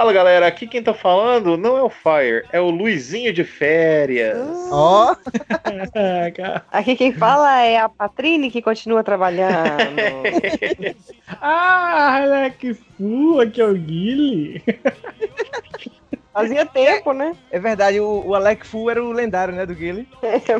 Fala galera, aqui quem tá falando não é o Fire, é o Luizinho de férias. Ó, Aqui quem fala é a Patrine que continua trabalhando. Ah, Alec Fu, aqui é o Guile. Fazia tempo, né? é verdade, o, o Alec Fu era o lendário, né, do Guile.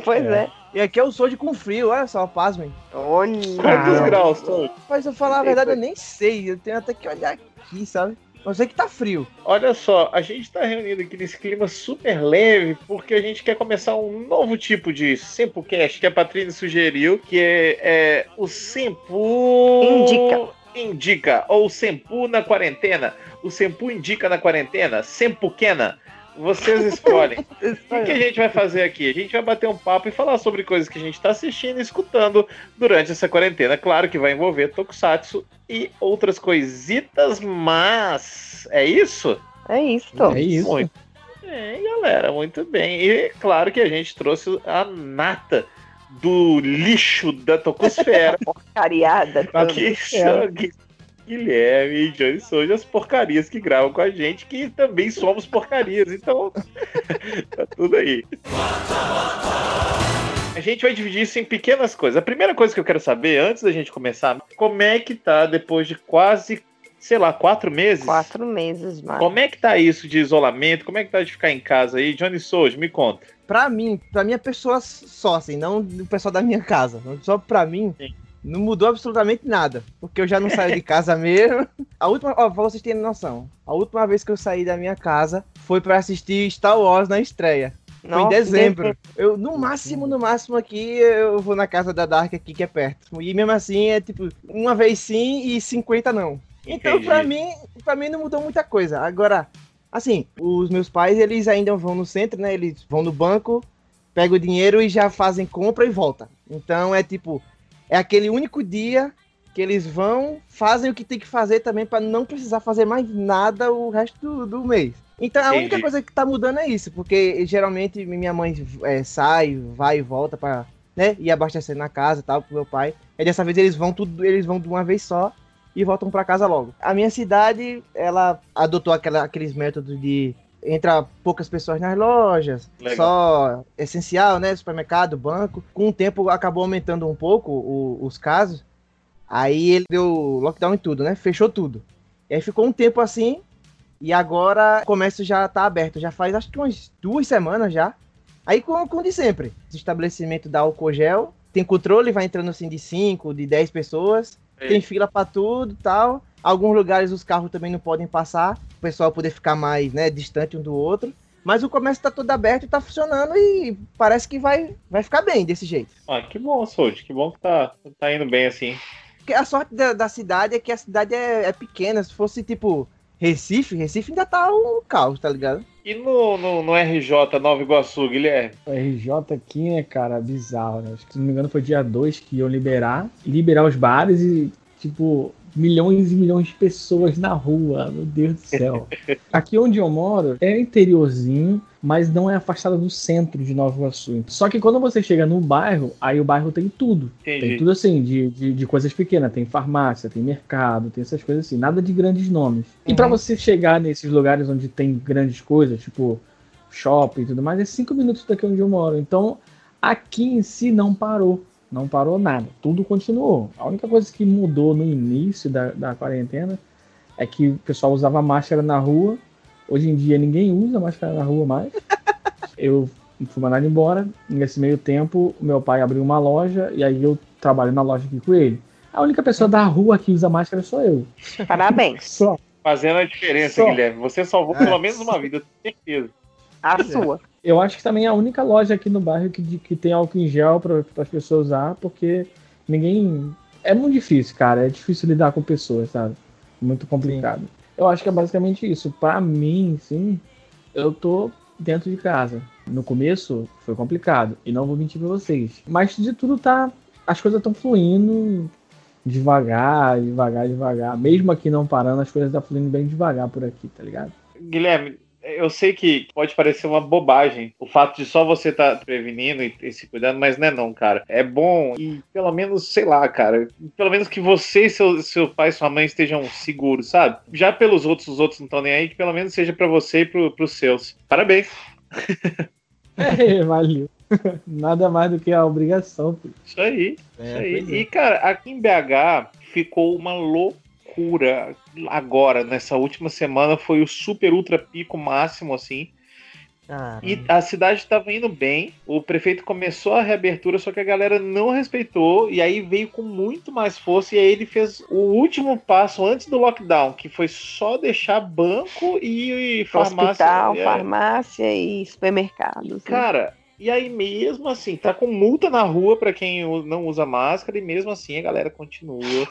pois é. E aqui é o Sold com frio, olha só, pasmem. Olha. Quantos Ah. graus? Mas eu falar a verdade, eu nem sei, eu tenho até que olhar aqui, sabe? Eu sei que tá frio. Olha só, a gente tá reunido aqui nesse clima super leve porque a gente quer começar um novo tipo de Sempocast que a Patrícia sugeriu, que é, é o Sempo... Indica. Indica, ou Sempo na quarentena. O Sempo indica na quarentena, Sempuquena. Vocês escolhem. O que, que a gente vai fazer aqui? A gente vai bater um papo e falar sobre coisas que a gente está assistindo e escutando durante essa quarentena. Claro que vai envolver Tokusatsu e outras coisitas, mas é isso? É isso. É isso. Muito bem, galera, muito bem. E claro que a gente trouxe a nata do lixo da Tocosfera, Porcariada. são Gui- Guilherme e Johnny Souza, as porcarias que gravam com a gente, que também somos porcarias, então tá tudo aí. A gente vai dividir isso em pequenas coisas. A primeira coisa que eu quero saber, antes da gente começar, como é que tá depois de quase, sei lá, quatro meses? Quatro meses mais. Como é que tá isso de isolamento? Como é que tá de ficar em casa aí? Johnny Souza, me conta. Pra mim, pra minha pessoa só, assim, não o pessoal da minha casa. Só pra mim, Sim. Não mudou absolutamente nada. Porque eu já não saio de casa mesmo. A última, ó, pra vocês terem noção, a última vez que eu saí da minha casa foi pra assistir Star Wars na estreia. Foi em Nossa, dezembro. Eu, no máximo, no máximo aqui, eu vou na casa da Dark aqui, que é perto. E mesmo assim, é tipo, uma vez sim e 50 não. Então, Entendi. pra mim, pra mim não mudou muita coisa. Agora, assim, os meus pais, eles ainda vão no centro, né? Eles vão no banco, pegam o dinheiro e já fazem compra e volta. Então, é tipo, é aquele único dia que eles vão, fazem o que tem que fazer também pra não precisar fazer mais nada o resto do, do mês. Então, a única coisa que tá mudando é isso, porque geralmente minha mãe é, sai, vai e volta pra, né, ir abastecer na casa e tal, pro meu pai. E dessa vez eles vão tudo, eles vão de uma vez só e voltam pra casa logo. A minha cidade, ela adotou aquela- aqueles métodos de entra poucas pessoas nas lojas, Legal. só essencial, né, supermercado, banco. Com o tempo acabou aumentando um pouco o- os casos. Aí ele deu lockdown em tudo, né? Fechou tudo. E aí ficou um tempo assim. E agora o comércio já tá aberto. Já faz acho que umas duas semanas já. Aí com, com o de sempre. Esse estabelecimento da álcool gel. Tem controle, vai entrando assim de 5, de 10 pessoas. Tem fila pra tudo e tal. Alguns lugares os carros também não podem passar. O pessoal poder ficar mais, né, distante um do outro. Mas o comércio tá todo aberto e tá funcionando e parece que vai, vai ficar bem desse jeito. Ah, que bom, Sold, que bom que tá, tá indo bem assim. A sorte da, da cidade é que a cidade é, é pequena. Se fosse tipo Recife, Recife ainda tá um caos, tá ligado? E no, no, no RJ Nova Iguaçu, Guilherme? O RJ aqui, né, cara, bizarro, né? Acho que, se não me engano, foi dia 2 que iam liberar. Liberar os bares e, tipo, milhões e milhões de pessoas na rua. Meu Deus do céu. Aqui onde eu moro é interiorzinho, mas não é afastado do centro de Nova Iguaçu. Só que quando você chega no bairro, aí o bairro tem tudo. Tem Entendi. tudo assim, de, de, de coisas pequenas. Tem farmácia, tem mercado, tem essas coisas assim. Nada de grandes nomes. E pra Uhum. você chegar nesses lugares onde tem grandes coisas, tipo shopping e tudo mais, é cinco minutos daqui onde eu moro. Então, aqui em si não parou. Não parou nada. Tudo continuou. A única coisa que mudou no início da, da quarentena é que o pessoal usava máscara na rua. Hoje em dia ninguém usa máscara na rua mais. Eu fui mandado embora. Nesse meio tempo, o meu pai abriu uma loja e aí eu trabalho na loja aqui com ele. A única pessoa da rua que usa máscara sou eu. Parabéns. Só. Fazendo a diferença, Só. Guilherme. Você salvou É. pelo menos uma vida, eu tenho certeza. A sua. Eu acho que também é a única loja aqui no bairro que, que tem álcool em gel para as pessoas usar, porque ninguém. É muito difícil, cara. É difícil lidar com pessoas, sabe? Muito complicado. Eu acho que é basicamente isso. Pra mim, sim, eu tô dentro de casa. No começo foi complicado, e não vou mentir pra vocês. Mas de tudo tá. As coisas estão fluindo devagar, devagar, devagar. Mesmo aqui não parando, as coisas estão fluindo bem devagar por aqui, tá ligado? Guilherme, eu sei que pode parecer uma bobagem o fato de só você estar tá prevenindo e, e, se cuidando, mas não é não, cara. É bom e pelo menos, sei lá, cara, pelo menos que você e seu, seu pai e sua mãe estejam seguros, sabe? Já pelos outros, os outros não estão nem aí, que pelo menos seja para você e pro, pros seus. Parabéns. É, valeu. Nada mais do que a obrigação. Filho. Isso aí. É, isso aí. É. E, cara, aqui em BH ficou uma loucura agora, nessa última semana, foi o super ultra pico máximo, assim. Ah, e a cidade estava indo bem, o prefeito começou a reabertura, só que a galera não respeitou, e aí veio com muito mais força, e aí ele fez o último passo antes do lockdown, que foi só deixar banco e, e farmácia. Hospital, é. farmácia e supermercados. Né? Cara, e aí mesmo assim, tá com multa na rua para quem não usa máscara, e mesmo assim a galera continua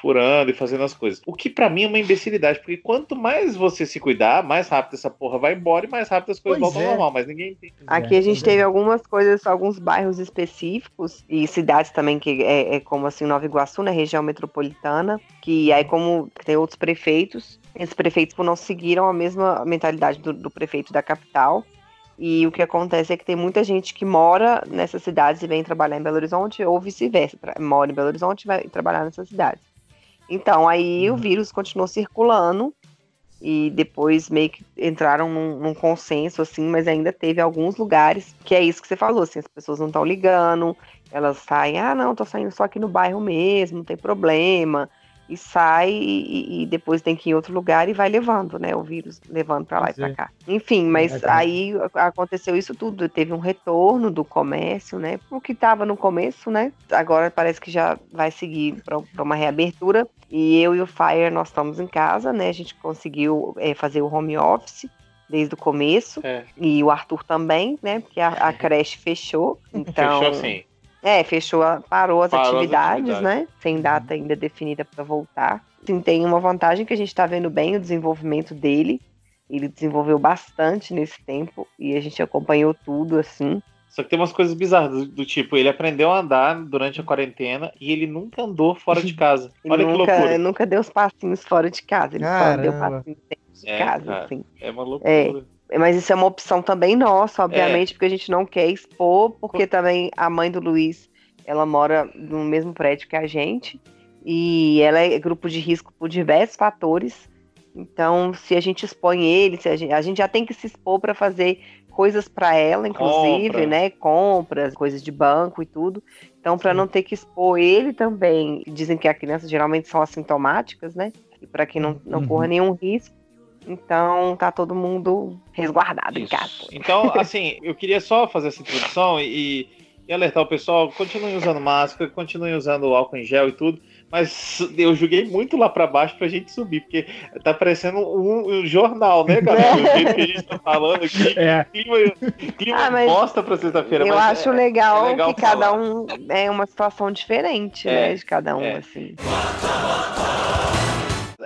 furando e fazendo as coisas. O que para mim é uma imbecilidade, porque quanto mais você se cuidar, mais rápido essa porra vai embora e mais rápido as coisas pois voltam é. ao normal, mas ninguém entende. Aqui a gente teve algumas coisas, alguns bairros específicos e cidades também que é, é como assim Nova Iguaçu, na região metropolitana, que aí como tem outros prefeitos, esses prefeitos não seguiram a mesma mentalidade do, do prefeito da capital. E o que acontece é que tem muita gente que mora nessas cidades e vem trabalhar em Belo Horizonte, ou vice-versa, mora em Belo Horizonte e vai trabalhar nessas cidades. Então, aí uhum. o vírus continuou circulando e depois meio que entraram num, num, consenso, assim, mas ainda teve alguns lugares que é isso que você falou, assim, as pessoas não estão ligando, elas saem, ah, não, tô saindo só aqui no bairro mesmo, não tem problema, e sai e, e, depois tem que ir em outro lugar e vai levando, né? O vírus levando para lá Sim. e para cá. Enfim, mas é aí aconteceu isso tudo. Teve um retorno do comércio, né? O que estava no começo, né? Agora parece que já vai seguir para uma reabertura. E eu e o Fire, nós estamos em casa, né? A gente conseguiu é, fazer o home office desde o começo. É. E o Arthur também, né? Porque a, a creche fechou. Então, fechou sim. É, fechou, parou as, parou atividades, as atividades, né? Sem data ainda definida para voltar. Sim, tem uma vantagem que a gente está vendo bem o desenvolvimento dele. Ele desenvolveu bastante nesse tempo e a gente acompanhou tudo assim. Só que tem umas coisas bizarras do, do, tipo, ele aprendeu a andar durante a quarentena e ele nunca andou fora de casa. Olha nunca, que loucura. Nunca deu os passinhos fora de casa. Ele Caramba. só deu passinhos dentro de é, casa, cara, assim. É uma loucura. É. Mas isso é uma opção também nossa, obviamente, é. porque a gente não quer expor, porque também a mãe do Luiz, ela mora no mesmo prédio que a gente, e ela é grupo de risco por diversos fatores. Então, se a gente expõe ele, se a, gente, a gente já tem que se expor para fazer coisas para ela, inclusive, Compra. né? Compras, coisas de banco e tudo. Então, para não ter que expor ele também, dizem que as crianças geralmente são assintomáticas, né? E para que não, não uhum. corra nenhum risco, então tá todo mundo resguardado Isso. em casa. Então, assim, eu queria só fazer essa introdução e, e alertar o pessoal: continuem usando máscara, continuem usando álcool em gel e tudo. Mas eu joguei muito lá para baixo pra gente subir, porque tá parecendo um, um jornal, né, galera? O jeito que a gente tá falando aqui. É. Clima, clima ah, bosta pra sexta-feira. Eu acho é, legal, é legal, que cada um é uma situação diferente, é, né? De cada um, é. assim.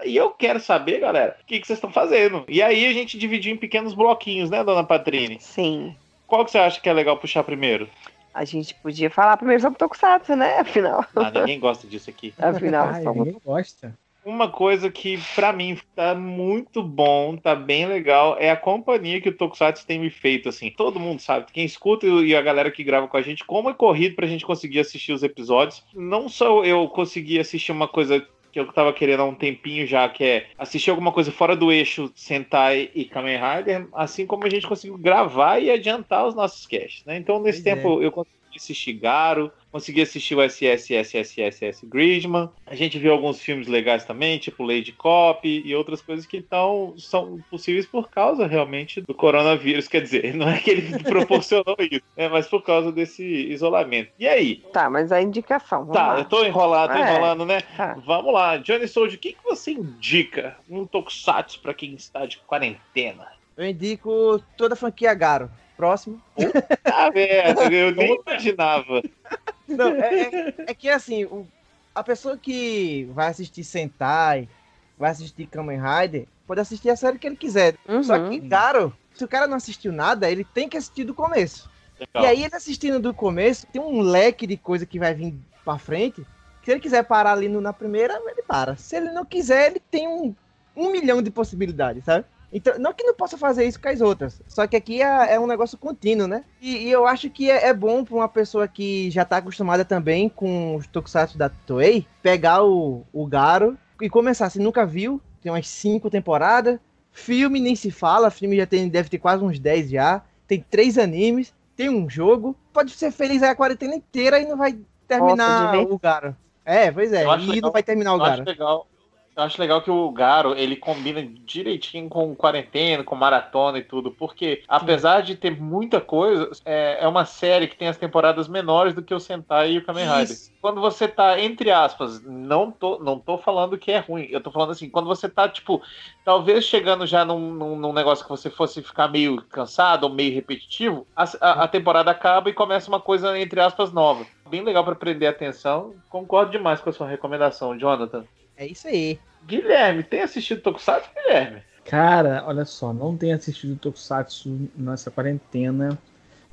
E eu quero saber, galera, o que, que vocês estão fazendo. E aí a gente dividiu em pequenos bloquinhos, né, dona Patrine? Sim. Qual que você acha que é legal puxar primeiro? A gente podia falar primeiro sobre Tokusatsu, né? Afinal. Ah, ninguém gosta disso aqui. Afinal, ah, ninguém gosta. Uma coisa que para mim tá muito bom, tá bem legal, é a companhia que o Tokusatsu tem me feito, assim. Todo mundo sabe, quem escuta e a galera que grava com a gente, como é corrido pra gente conseguir assistir os episódios. Não só eu consegui assistir uma coisa que eu tava querendo há um tempinho já, que é assistir alguma coisa fora do eixo Sentai e Kamen Rider, assim como a gente conseguiu gravar e adiantar os nossos casts, né? Então, nesse pois tempo, é. eu consegui assistir Garo, consegui assistir o SSSSSS Gridman. A gente viu alguns filmes legais também, tipo Lady Cop e outras coisas que tão, são possíveis por causa realmente do coronavírus. Quer dizer, não é que ele proporcionou isso, né, mas por causa desse isolamento. E aí? Tá, mas a indicação. Tá, lá. eu tô enrolado, tô é, enrolando, né? Tá. Vamos lá. Johnny Soldier, o que, que você indica um tokusatsu para quem está de quarentena? Eu indico toda a franquia Garo. Próximo. Ah, merda, eu nem imaginava. Não, é, é, é, que assim, o, a pessoa que vai assistir Sentai, vai assistir Kamen Rider, pode assistir a série que ele quiser. Uhum. Só que, claro, se o cara não assistiu nada, ele tem que assistir do começo. Legal. E aí, ele assistindo do começo, tem um leque de coisa que vai vir pra frente. Se ele quiser parar ali no, na primeira, ele para. Se ele não quiser, ele tem um, um milhão de possibilidades, sabe? Então, não que não possa fazer isso com as outras, só que aqui é, é um negócio contínuo, né? E, e eu acho que é, é bom para uma pessoa que já tá acostumada também com os tokusatsu da Toei, pegar o, o Garo e começar. Se nunca viu, tem umas cinco temporadas, filme nem se fala, filme já tem, deve ter quase uns 10 já, tem três animes, tem um jogo, pode ser feliz aí a quarentena inteira e não vai terminar Nossa, o Garo. É, pois é, e legal, não vai terminar o Garo. legal eu acho legal que o Garo ele combina direitinho com quarentena, com maratona e tudo, porque apesar de ter muita coisa, é, é uma série que tem as temporadas menores do que o Sentai e o Kamen Rider. Isso. Quando você tá, entre aspas, não tô, não tô falando que é ruim, eu tô falando assim, quando você tá, tipo, talvez chegando já num, num, num negócio que você fosse ficar meio cansado ou meio repetitivo, a, a, a temporada acaba e começa uma coisa, entre aspas, nova. Bem legal para prender a atenção. Concordo demais com a sua recomendação, Jonathan. É isso aí. Guilherme, tem assistido Tokusatsu, Guilherme? Cara, olha só, não tenho assistido Tokusatsu nessa quarentena.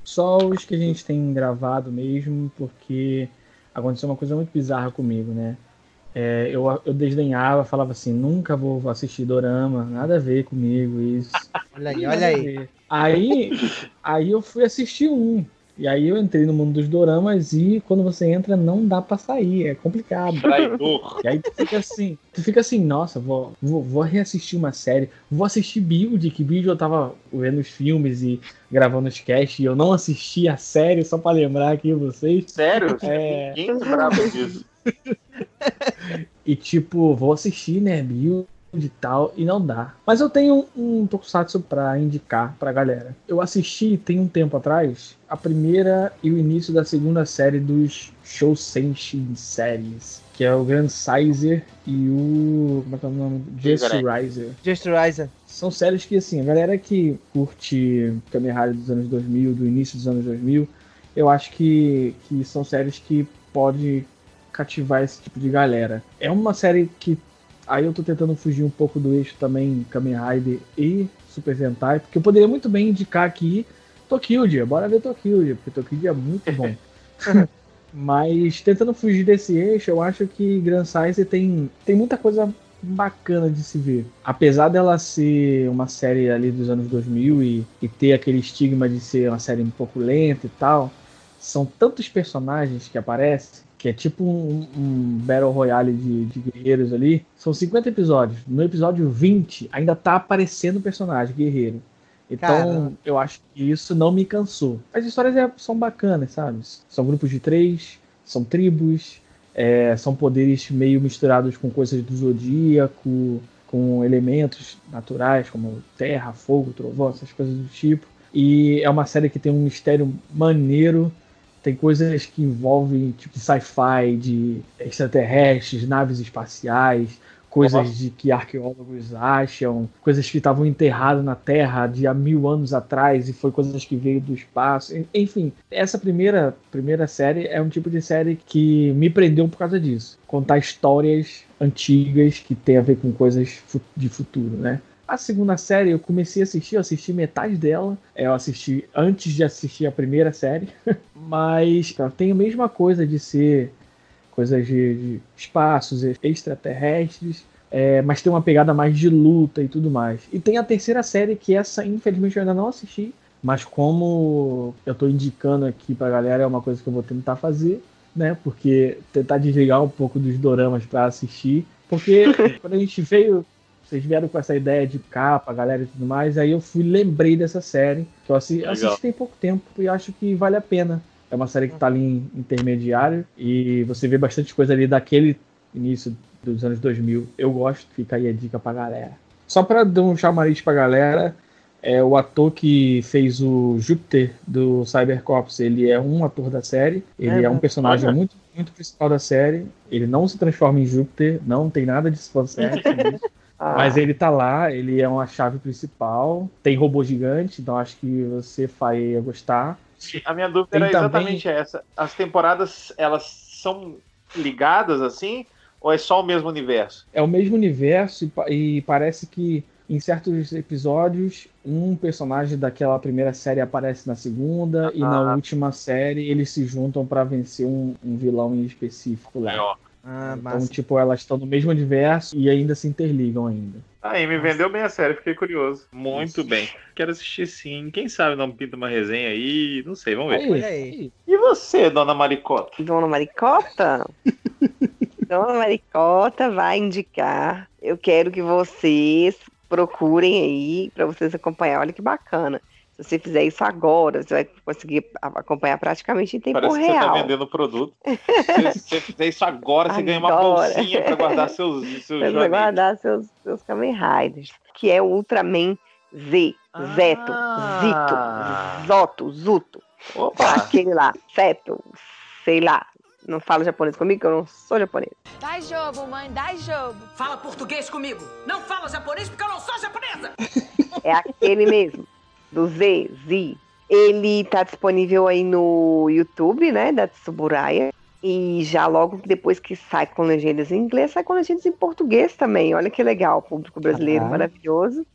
Só os que a gente tem gravado mesmo, porque aconteceu uma coisa muito bizarra comigo, né? É, eu, eu desdenhava, falava assim, nunca vou assistir Dorama, nada a ver comigo isso. olha aí, olha aí. Aí, aí eu fui assistir um, e aí eu entrei no mundo dos doramas e quando você entra não dá para sair, é complicado. Traidor. E aí tu fica assim, tu fica assim, nossa, vou, vou, vou reassistir uma série, vou assistir Build, que Build eu tava vendo os filmes e gravando os cast e eu não assisti a série só para lembrar aqui vocês. Sério? É... Ninguém lembrava disso. e tipo, vou assistir, né, Build de tal e não dá. Mas eu tenho um, tokusatsu para indicar pra galera. Eu assisti tem um tempo atrás a primeira e o início da segunda série dos Shousenshin séries, que é o Grand Sizer e o como é que é o nome? Just Riser. Just Riser. São séries que assim, a galera que curte Kamen Rider dos anos 2000, do início dos anos 2000, eu acho que, que são séries que pode cativar esse tipo de galera. É uma série que Aí eu tô tentando fugir um pouco do eixo também Kamen Rider e Super Sentai, porque eu poderia muito bem indicar aqui Tokyo, bora ver Tokyo, porque Tokyo é muito bom. Mas tentando fugir desse eixo, eu acho que Grand Size tem, tem muita coisa bacana de se ver. Apesar dela ser uma série ali dos anos 2000 e, e ter aquele estigma de ser uma série um pouco lenta e tal, são tantos personagens que aparecem que é tipo um, um Battle Royale de, de, guerreiros ali. São 50 episódios. No episódio 20 ainda tá aparecendo o personagem guerreiro. Então, Caramba. eu acho que isso não me cansou. As histórias é, são bacanas, sabe? São grupos de três, são tribos, é, são poderes meio misturados com coisas do zodíaco, com elementos naturais como terra, fogo, trovão, essas coisas do tipo. E é uma série que tem um mistério maneiro tem coisas que envolvem tipo sci-fi, de extraterrestres, naves espaciais, coisas de que arqueólogos acham, coisas que estavam enterradas na Terra de há mil anos atrás e foi coisas que veio do espaço. Enfim, essa primeira primeira série é um tipo de série que me prendeu por causa disso, contar histórias antigas que tem a ver com coisas de futuro, né? A segunda série eu comecei a assistir, eu assisti metade dela. É, eu assisti antes de assistir a primeira série. Mas tem a mesma coisa de ser coisas de, de espaços extraterrestres. É, mas tem uma pegada mais de luta e tudo mais. E tem a terceira série, que essa, infelizmente, eu ainda não assisti. Mas como eu estou indicando aqui pra galera, é uma coisa que eu vou tentar fazer, né? Porque tentar desligar um pouco dos doramas para assistir. Porque quando a gente veio vocês vieram com essa ideia de capa, galera e tudo mais, aí eu fui lembrei dessa série, que eu assisti, assisti tem pouco tempo e acho que vale a pena. É uma série que tá ali em intermediário e você vê bastante coisa ali daquele início dos anos 2000. Eu gosto, fica aí a dica pra galera. Só pra dar um chamariz pra galera, é o ator que fez o Júpiter do Cybercops, ele é um ator da série, ele é, é um personagem muito, muito principal da série, ele não se transforma em Júpiter, não tem nada de fanservice Ah. Mas ele tá lá, ele é uma chave principal, tem robô gigante, então acho que você vai gostar. A minha dúvida tem era exatamente também... essa. As temporadas, elas são ligadas assim? Ou é só o mesmo universo? É o mesmo universo e, e parece que em certos episódios, um personagem daquela primeira série aparece na segunda, ah. e na ah. última série eles se juntam para vencer um, um, vilão em específico lá. Ah, Então, massa. tipo, elas estão no mesmo universo e ainda se interligam ainda. Aí, me vendeu bem a série, fiquei curioso. Muito Isso. bem. Quero assistir sim. Quem sabe não pinta uma resenha aí, não sei, vamos ver. Aí, aí. E você, dona Maricota? Dona Maricota? Dona Maricota vai indicar. Eu quero que vocês procurem aí para vocês acompanhar. Olha que bacana. Se você fizer isso agora, você vai conseguir acompanhar praticamente em tempo Parece que você tá real. vendendo produto. Se se você fizer isso agora, você ganha uma bolsinha pra guardar seus, seus Você vai joguinhos. guardar seus, seus Kamen Riders. Que é o Ultraman Z, Zeto, Ah. Zito, Zoto, Zuto. Opa! Aquele lá, Seto, sei lá. Não fala japonês comigo, que eu não sou japonês. Dá jogo, mãe, dá jogo. Fala português comigo. Não fala japonês porque eu não sou japonesa. É aquele mesmo, do Z, Z. Ele tá disponível aí no YouTube, né, da Tsuburaya. E já logo depois que sai com legendas em inglês, sai com legendas em português também. Olha que legal, público brasileiro maravilhoso,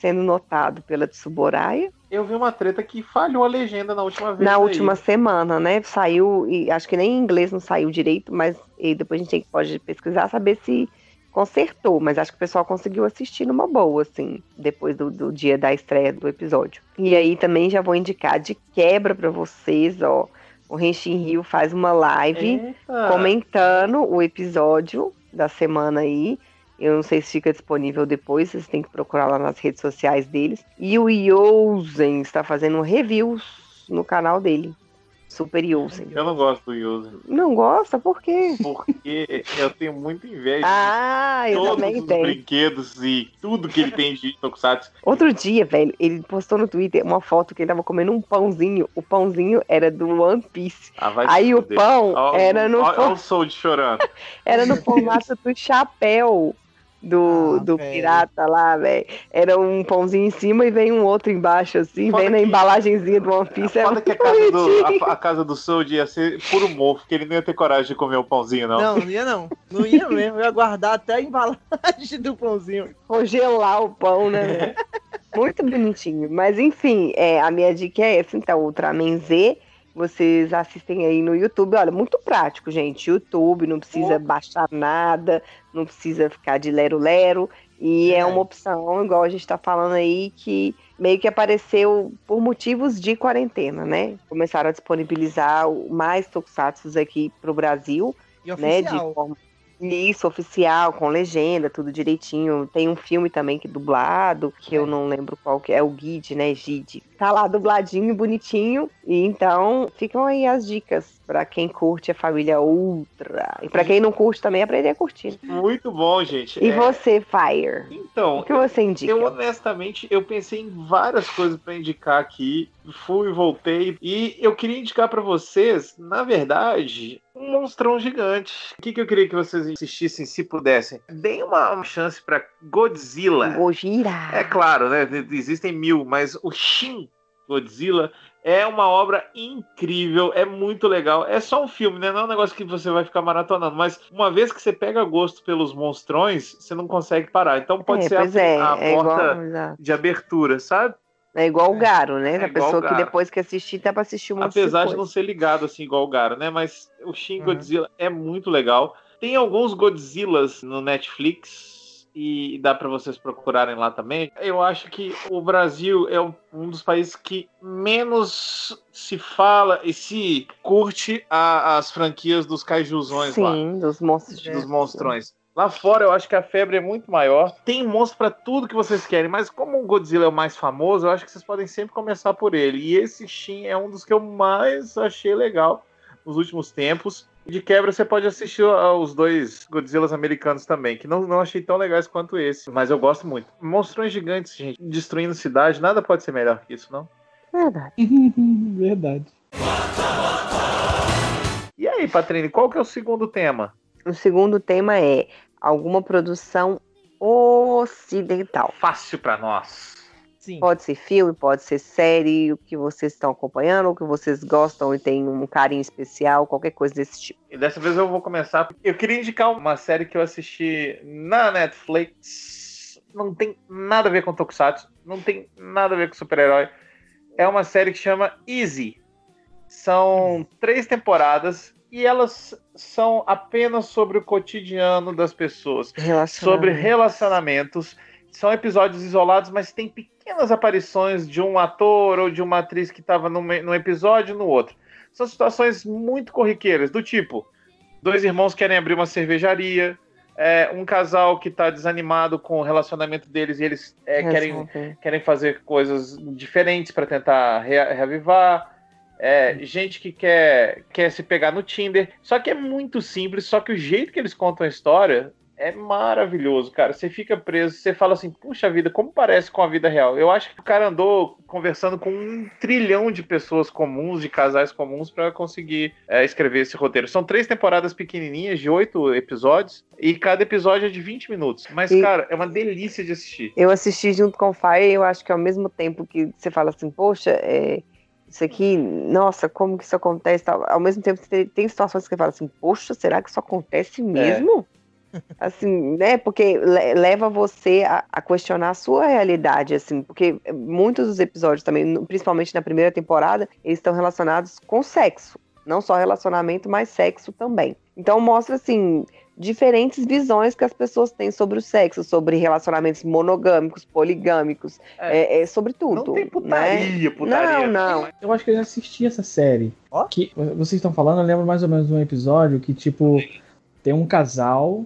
sendo notado pela Tsuburaya. Eu vi uma treta que falhou a legenda na última vez. Na aí. última semana, né? Saiu, e acho que nem em inglês não saiu direito, mas e depois a gente tem- pode pesquisar, saber se consertou. Mas acho que o pessoal conseguiu assistir numa boa, assim, depois do, do dia da estreia do episódio. E aí também já vou indicar de quebra pra vocês, ó. O Renshin Rio faz uma live Eita. comentando o episódio da semana aí. Eu não sei se fica disponível depois, vocês têm que procurar lá nas redes sociais deles. E o Yosen está fazendo reviews no canal dele. Super Yosen. Eu não gosto do Yuzu, Não gosta? Por quê? porque eu tenho muita inveja Ah, eu todos também os tenho. brinquedos e tudo que ele tem de Tokusatsu. Outro dia, velho, ele postou no Twitter uma foto que ele tava comendo um pãozinho. O pãozinho era do One Piece. Ah, vai Aí o fuder. pão Ó, era no, ó o Soul chorando. era no formato do chapéu do, Ah, do pirata lá, velho. Era um pãozinho em cima e vem um outro embaixo, assim, Foda vem na que- embalagenzinha do One Piece. É Foda que a casa, do, bonitinho. a, a casa do Soul ia ser puro mofo, porque ele não ia ter coragem de comer o pãozinho, não. Não, não ia não. Não ia mesmo. Eu ia guardar até a embalagem do pãozinho. congelar o pão, né? Muito bonitinho. Mas enfim, é, a minha dica é essa, então, Ultraman Z. Vocês assistem aí no YouTube. Olha, muito prático, gente. YouTube, não precisa baixar nada, não precisa ficar de lero-lero. E é Verdade. uma opção, igual a gente tá falando aí, que meio que apareceu por motivos de quarentena, né? Começaram a disponibilizar o- mais tokusatsu aqui pro Brasil E né, de forma isso oficial com legenda, tudo direitinho. Tem um filme também que é dublado, que eu não lembro qual que é, é o Guide, né, Gide. Tá lá dubladinho, bonitinho. E então, ficam aí as dicas pra quem curte a família Ultra. E pra quem não curte também aprender a curtir. Muito bom, gente. E É, você, Fire? Então, O que você indica? Eu honestamente, eu pensei em várias coisas pra indicar aqui, fui e voltei, e eu queria indicar pra vocês, na verdade, um monstrão gigante. O que, que eu queria que vocês assistissem, se pudessem? Deem uma chance pra Godzilla. Gojira. É claro, né? Existem mil, mas o Shin Godzilla é uma obra incrível, é muito legal. É só um filme, né? Não é um negócio que você vai ficar maratonando, mas uma vez que você pega gosto pelos monstrões, você não consegue parar. Então pode é, ser a, é, a é porta igual, de abertura, sabe? é igual o Garo, né? É a pessoa que depois que assistir, dá pra assistir um Apesar de não ser ligado assim igual o Garo, né? Mas o Shin Uhum. Godzilla é muito legal. Tem alguns Godzillas no Netflix e dá pra vocês procurarem lá também. Eu acho que o Brasil é um dos países que menos se fala e se curte a- as franquias dos kaijuzões lá Sim, dos monstros dos monstrões. Lá fora eu acho que a febre é muito maior. Tem monstro pra tudo que vocês querem, mas como o Godzilla é o mais famoso, eu acho que vocês podem sempre começar por ele. E esse Shin é um dos que eu mais achei legal nos últimos tempos. De quebra, você pode assistir aos dois Godzillas americanos também, que não, não achei tão legais quanto esse, mas eu gosto muito. Monstrões gigantes, gente, destruindo cidade, nada pode ser melhor que isso, não? Verdade. Verdade. E aí, Patrícia, qual que é o segundo tema? O segundo tema é alguma produção ocidental. Fácil pra nós. Sim. Pode ser filme, pode ser série, o que vocês estão acompanhando, o que vocês gostam e tem um carinho especial, qualquer coisa desse tipo. E dessa vez eu vou começar. Eu queria indicar uma série que eu assisti na Netflix. Não tem nada a ver com Tokusatsu, não tem nada a ver com super-herói. É uma série que chama Easy. São três temporadas e elas são apenas sobre o cotidiano das pessoas, sobre relacionamentos. São episódios isolados, mas tem pequenas aparições de um ator ou de uma atriz que estava num, num episódio no outro. São situações muito corriqueiras, do tipo: dois irmãos querem abrir uma cervejaria, é, um casal que está desanimado com o relacionamento deles e eles é, querem, querem fazer coisas diferentes para tentar re reavivar. É, gente que quer, quer se pegar no Tinder. Só que é muito simples, só que o jeito que eles contam a história é maravilhoso, cara. Você fica preso, você fala assim, puxa vida, como parece com a vida real. Eu acho que o cara andou conversando com um trilhão de pessoas comuns, de casais comuns, para conseguir é, escrever esse roteiro. São três temporadas pequenininhas, de oito episódios, e cada episódio é de 20 minutos. Mas, e cara, é uma delícia de assistir. Eu assisti junto com o Fire, eu acho que ao mesmo tempo que você fala assim, poxa, é isso aqui, nossa, como que isso acontece? Ao mesmo tempo, tem situações que você fala assim, poxa, será que isso acontece é. mesmo? Assim, né? Porque leva você a, a, questionar a sua realidade, assim, porque muitos dos episódios também, principalmente na primeira temporada, eles estão relacionados com sexo. Não só relacionamento, mas sexo também. Então mostra, assim, diferentes visões que as pessoas têm sobre o sexo, sobre relacionamentos monogâmicos, poligâmicos, é, é, é sobre tudo. Não tem putaria, né? putaria. Não, não. Eu acho que eu já assisti essa série. Oh? Que vocês estão falando, eu lembro mais ou menos de um episódio que, tipo, tem um casal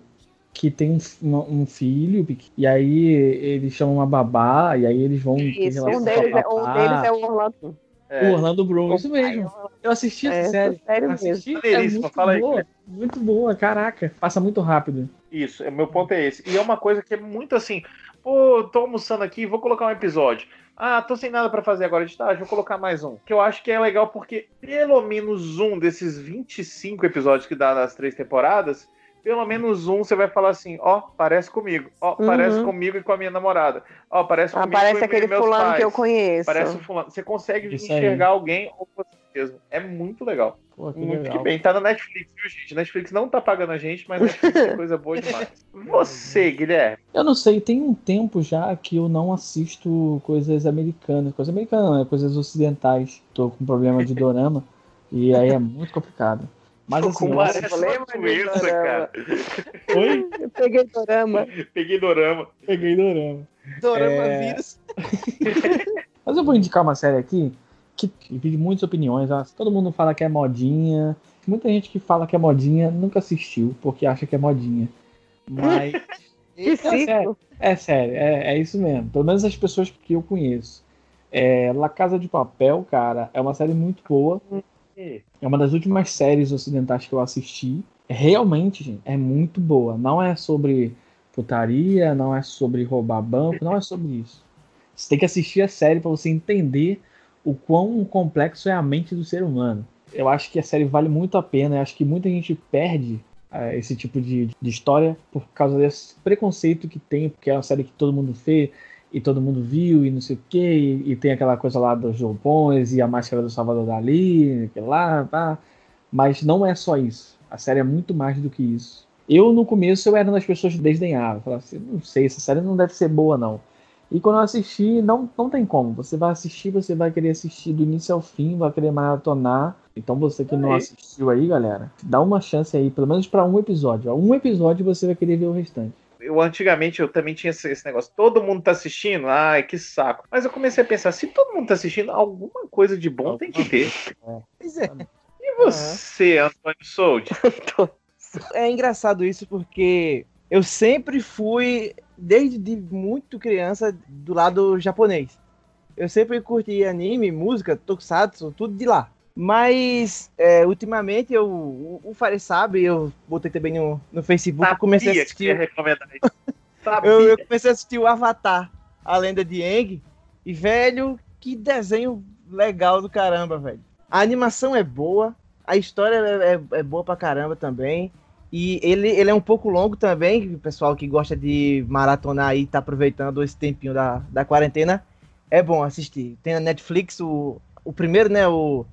que tem um, um, filho, e aí eles chamam uma babá, e aí eles vão. Isso, um deles, é, um deles é o Orlando. É. O Orlando Bloom, isso mesmo. Eu assisti essa é, série. Sério assisti, mesmo. É muito Fala boa, aí. muito boa, caraca. Passa muito rápido. Isso, o meu ponto é esse. E é uma coisa que é muito assim, pô, tô almoçando aqui, vou colocar um episódio. Ah, tô sem nada para fazer agora de tarde, vou colocar mais um. Que eu acho que é legal porque pelo menos um desses 25 episódios que dá nas três temporadas pelo menos um você vai falar assim, ó, oh, parece comigo, ó, oh, uhum. parece comigo e com a minha namorada, ó, oh, parece ah, comigo parece aquele fulano pais. que eu conheço. Parece o fulano. Você consegue Isso enxergar aí. alguém ou você mesmo. É muito legal. Pô, que muito legal. que bem. Tá na Netflix, viu, gente? Netflix não tá pagando a gente, mas Netflix é coisa boa demais. Você, Guilherme? Eu não sei, tem um tempo já que eu não assisto coisas americanas. Coisas americanas não, é coisas ocidentais. Tô com problema de dorama. e aí é muito complicado. Mas Tô assim, com uma doença, cara. Oi? Eu peguei dorama. Peguei dorama. Peguei dorama. Dorama é... vírus. Mas eu vou indicar uma série aqui que divide muitas opiniões. Todo mundo fala que é modinha. Muita gente que fala que é modinha nunca assistiu, porque acha que é modinha. Mas. é, sério, é sério, é, é isso mesmo. Pelo menos as pessoas que eu conheço. É, La Casa de Papel, cara, é uma série muito boa. É uma das últimas séries ocidentais que eu assisti. Realmente, gente, é muito boa. Não é sobre putaria, não é sobre roubar banco, não é sobre isso. Você tem que assistir a série para você entender o quão complexo é a mente do ser humano. Eu acho que a série vale muito a pena. Eu acho que muita gente perde uh, esse tipo de, de história por causa desse preconceito que tem, porque é uma série que todo mundo vê e todo mundo viu e não sei o que, e, e, tem aquela coisa lá dos Joupões e a máscara do Salvador Dali, que lá, tá. Mas não é só isso. A série é muito mais do que isso. Eu, no começo, eu era uma das pessoas que desdenhava. Falava assim, não sei, essa série não deve ser boa, não. E quando eu assisti, não, não tem como. Você vai assistir, você vai querer assistir do início ao fim, vai querer maratonar. Então você que não assistiu aí, galera, dá uma chance aí, pelo menos para um episódio. Um episódio você vai querer ver o restante eu antigamente eu também tinha esse, negócio. Todo mundo tá assistindo? Ai, que saco. Mas eu comecei a pensar, se todo mundo tá assistindo, alguma coisa de bom tem que ter. Pois é. E você, Antônio Sold? é engraçado isso porque eu sempre fui, desde de muito criança, do lado japonês. Eu sempre curti anime, música, tokusatsu, tudo de lá. Mas, é, ultimamente, eu, o, o Fare sabe, eu botei também no, no Facebook, Sabia comecei a assistir. eu, eu, comecei a assistir o Avatar, a lenda de Aang. E, velho, que desenho legal do caramba, velho. A animação é boa, a história é, é, é boa pra caramba também. E ele, ele é um pouco longo também, o pessoal que gosta de maratonar aí, tá aproveitando esse tempinho da, da quarentena. É bom assistir. Tem na Netflix o, o primeiro, né? O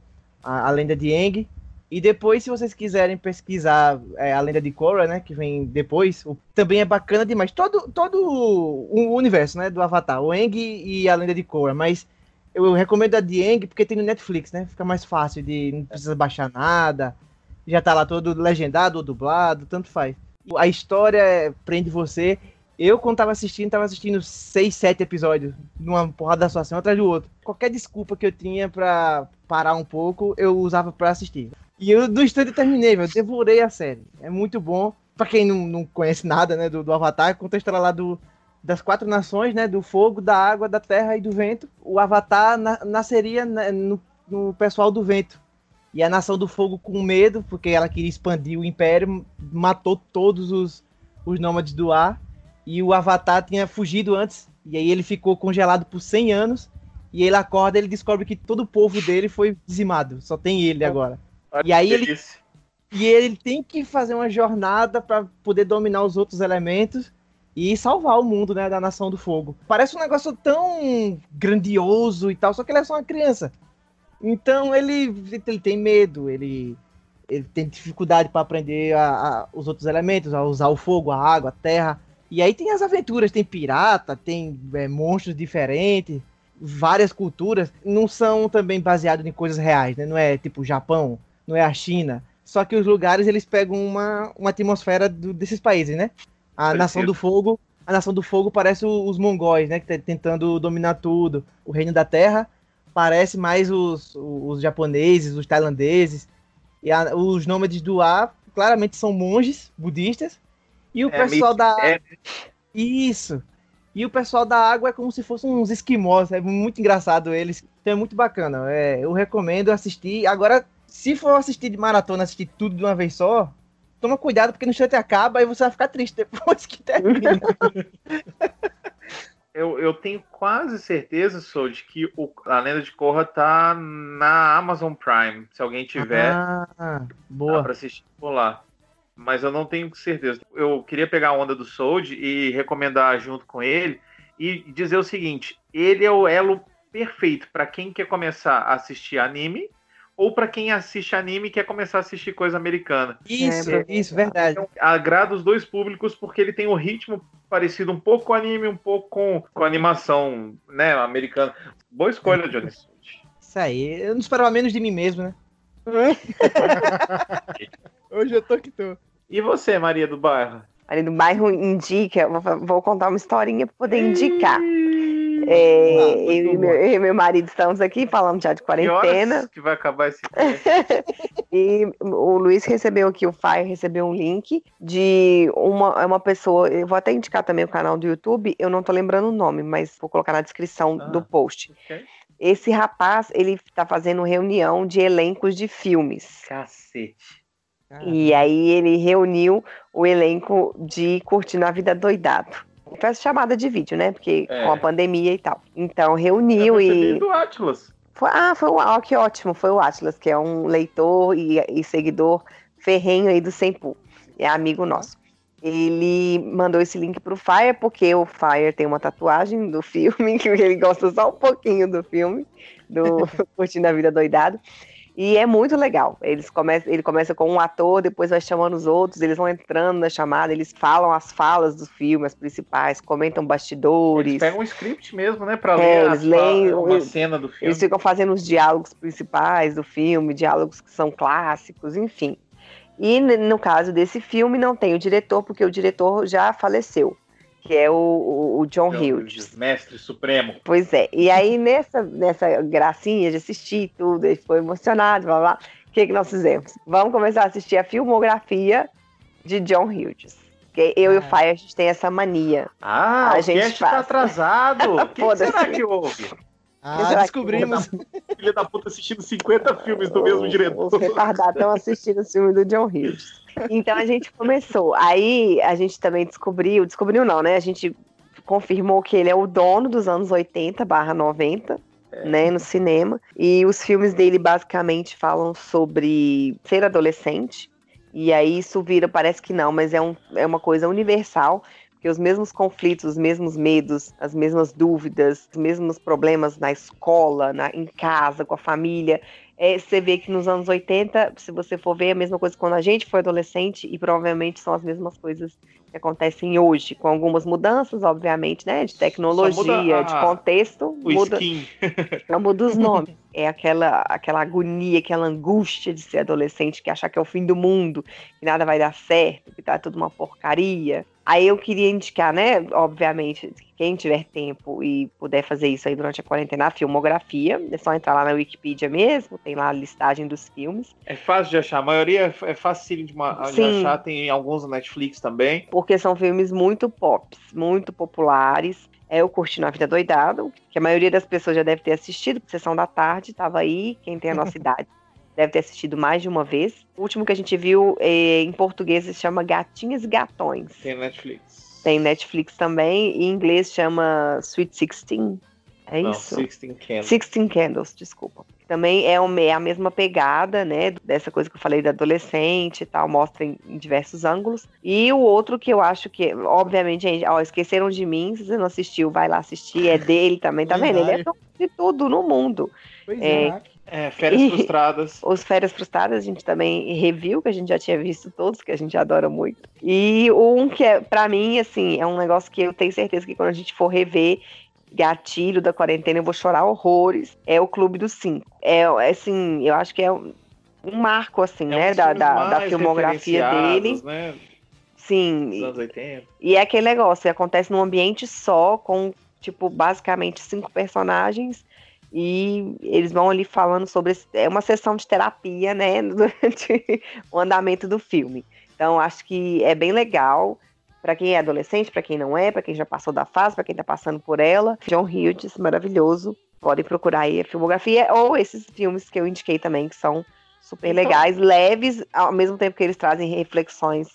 a, a lenda de Aang. E depois, se vocês quiserem pesquisar é, a lenda de Korra, né, que vem depois, o, também é bacana demais. Todo, todo o universo, né, do Avatar, o Aang e a lenda de Korra, mas eu recomendo a de Aang porque tem no Netflix, né, fica mais fácil de, não precisa baixar nada. já tá lá todo legendado ou dublado, tanto faz. A história prende você. Eu, quando tava assistindo, tava assistindo seis, sete episódios, numa porrada da situação, atrás do outro. Qualquer desculpa que eu tinha pra parar um pouco, eu usava pra assistir. E eu, do instante, terminei, velho. Devorei a série. É muito bom. Pra quem não, não conhece nada, né, do, do Avatar, conta a história lá do, das quatro nações, né, do fogo, da água, da terra e do vento. O Avatar na, nasceria né, no, no pessoal do vento. E a Nação do Fogo, com medo, porque ela queria expandir o Império, matou todos os, os nômades do ar. E o Avatar tinha fugido antes. E aí ele ficou congelado por 100 anos. E ele acorda ele descobre que todo o povo dele foi dizimado. Só tem ele agora. Olha E aí ele- delícia. E ele tem que fazer uma jornada para poder dominar os outros elementos e salvar o mundo, né, da Nação do Fogo. Parece um negócio tão grandioso e tal, só que ele é só uma criança. Então ele, ele tem medo, ele, ele tem dificuldade para aprender a- a- os outros elementos, a usar o fogo, a água, a terra. E aí tem as aventuras, tem pirata, tem é, monstros diferentes, várias culturas. Não são também baseados em coisas reais, né? Não é tipo o Japão, não é a China. Só que os lugares eles pegam uma, uma atmosfera do- desses países, né? A. Nação do Fogo, a Nação do Fogo parece os mongóis, né? Que tá tentando dominar tudo. O Reino da Terra parece mais os, os japoneses, os tailandeses. E a- os nômades do ar claramente são monges budistas. E o É, pessoal da é, isso. E o pessoal da água é como se fossem uns esquimós. É muito engraçado eles. Então é muito bacana. É, eu recomendo assistir. Agora, se for assistir de maratona, assistir tudo de uma vez só, toma cuidado, porque no instante acaba e você vai ficar triste depois que termina. eu, eu tenho quase certeza, sou de que o, a Lenda de Korra tá na Amazon Prime. Se alguém tiver, Ah, dá boa. pra assistir por lá. Mas eu não tenho certeza. Eu queria pegar a onda do Sold e recomendar junto com ele e dizer o seguinte: ele é o elo perfeito para quem quer começar a assistir anime ou para quem assiste anime e quer começar a assistir coisa americana. Isso, É, isso, verdade. Então, agrada os dois públicos porque ele tem o ritmo parecido um pouco com anime, um pouco com, com animação né, americana. Boa escolha, Johnny. Sold. Isso aí. Eu não esperava menos de mim mesmo, né? Hoje eu tô que tô. E você, Maria do Bairro? Ali do bairro indica, vou, vou contar uma historinha para poder indicar. É, Ah, eu, e meu, eu e meu marido estamos aqui falando já de Que quarentena. horas que vai acabar esse E o Luiz recebeu aqui, o Fire recebeu um link de uma, é uma pessoa. Eu vou até indicar também o canal do YouTube, eu não tô lembrando o nome, mas vou colocar na descrição Ah. do post. Ok. Esse rapaz, ele tá fazendo reunião de elencos de filmes. Cacete. E aí ele reuniu o elenco de Curtindo a Vida Doidado. Faz chamada de vídeo, né? Porque É. com a pandemia e tal. Então reuniu Eu e. do Atlas. Foi- ah, foi o ah, que ótimo, foi o Atlas, que é um leitor e, e seguidor ferrenho aí do Sempu. É amigo nosso. Ele mandou esse link pro Fire, porque o Fire tem uma tatuagem do filme, que ele gosta só um pouquinho do filme, do Curtindo a Vida Doidado. E é muito legal. Eles começam, ele começa com um ator, depois vai chamando os outros, eles vão entrando na chamada, eles falam as falas do filme, as principais, comentam bastidores. Eles pegam um script mesmo, né? Pra É, ler eles leem- uma eles- cena do filme. Eles ficam fazendo os diálogos principais do filme, diálogos que são clássicos, enfim. E no caso desse filme não tem o diretor, porque o diretor já faleceu, que é o, o- o John Então, Hughes. Mestre Supremo. Pois é. E aí, nessa, nessa gracinha de assistir tudo, ele ficou emocionado, blá blá. O que, que nós fizemos? Vamos começar a assistir a filmografia de John Hughes. Porque eu e o Ah. Fire, a gente tem essa mania. Ah, A o gente cast tá atrasado. O que, será que houve? Ah, descobrimos. Filha da puta assistindo 50 filmes do mesmo diretor. Os retardados estão assistindo o filme do John Hughes. Então a gente começou. Aí a gente também descobriu, descobriu não, né? A gente confirmou que ele é o dono dos anos 80 barra 90, né, no cinema. E os filmes dele basicamente falam sobre ser adolescente. E aí isso vira, parece que não, mas é, um, é uma coisa universal. Porque os mesmos conflitos, os mesmos medos, as mesmas dúvidas, os mesmos problemas na escola, na, em casa, com a família, é, você vê que nos anos 80, se você for ver, é a mesma coisa quando a gente foi adolescente, e provavelmente são as mesmas coisas que acontecem hoje, com algumas mudanças, obviamente, né? De tecnologia, a- de contexto, O muda, skin. muda os nomes. É aquela, aquela agonia, aquela angústia de ser adolescente, que achar que é o fim do mundo, que nada vai dar certo, que tá tudo uma porcaria. Aí eu queria indicar, né, obviamente, que quem tiver tempo e puder fazer isso aí durante a quarentena, a filmografia, é só entrar lá na Wikipedia mesmo, tem lá a listagem dos filmes, É fácil de achar. A maioria é fácil de, ma- de achar. Tem alguns no Netflix também. porque são filmes muito pops, muito populares. É o Curtindo a Vida Doidado, que a maioria das pessoas já deve ter assistido, porque Sessão da Tarde estava aí, quem tem a nossa idade deve ter assistido mais de uma vez. O último que a gente viu é, em português se chama Gatinhas e Gatões. Tem Netflix. Tem Netflix também, e em inglês chama Sweet Sixteen. É Não, isso? Sixteen Candles. Sixteen Candles, desculpa. Também é, uma- é a mesma pegada, né? Dessa coisa que eu falei da adolescente e tal, mostra em, em diversos ângulos. E o outro que eu acho que, obviamente, gente, ó, esqueceram de mim, se você não assistiu, vai lá assistir, é dele também, tá vendo? Ele é de tudo no mundo. Pois É. é. É, Férias E- Frustradas. Os Férias Frustradas, a gente também reviu, que a gente já tinha visto todos, que a gente adora muito. E um que é, pra mim, assim, é um negócio que eu tenho certeza que quando a gente for rever gatilho da quarentena, eu vou chorar horrores. É o Clube dos Cinco. É, assim, eu acho que é um, um marco, assim, É né, da, da, da filmografia dele. Né, Sim, dos anos 80. e é aquele negócio, acontece num ambiente só, com, tipo, basicamente cinco personagens, e eles vão ali falando sobre. esse- é uma sessão de terapia, né, durante o andamento do filme. Então, acho que é bem legal. Pra quem é adolescente, pra quem não é, pra quem já passou da fase, pra quem tá passando por ela. John Hughes, maravilhoso. Podem procurar aí a filmografia, ou esses filmes que eu indiquei também, que são super Então- legais, leves, ao mesmo tempo que eles trazem reflexões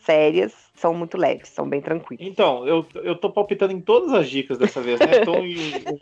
sérias, são muito leves, são bem tranquilos. Então, eu, eu tô palpitando em todas as dicas dessa vez, né? Tô em um,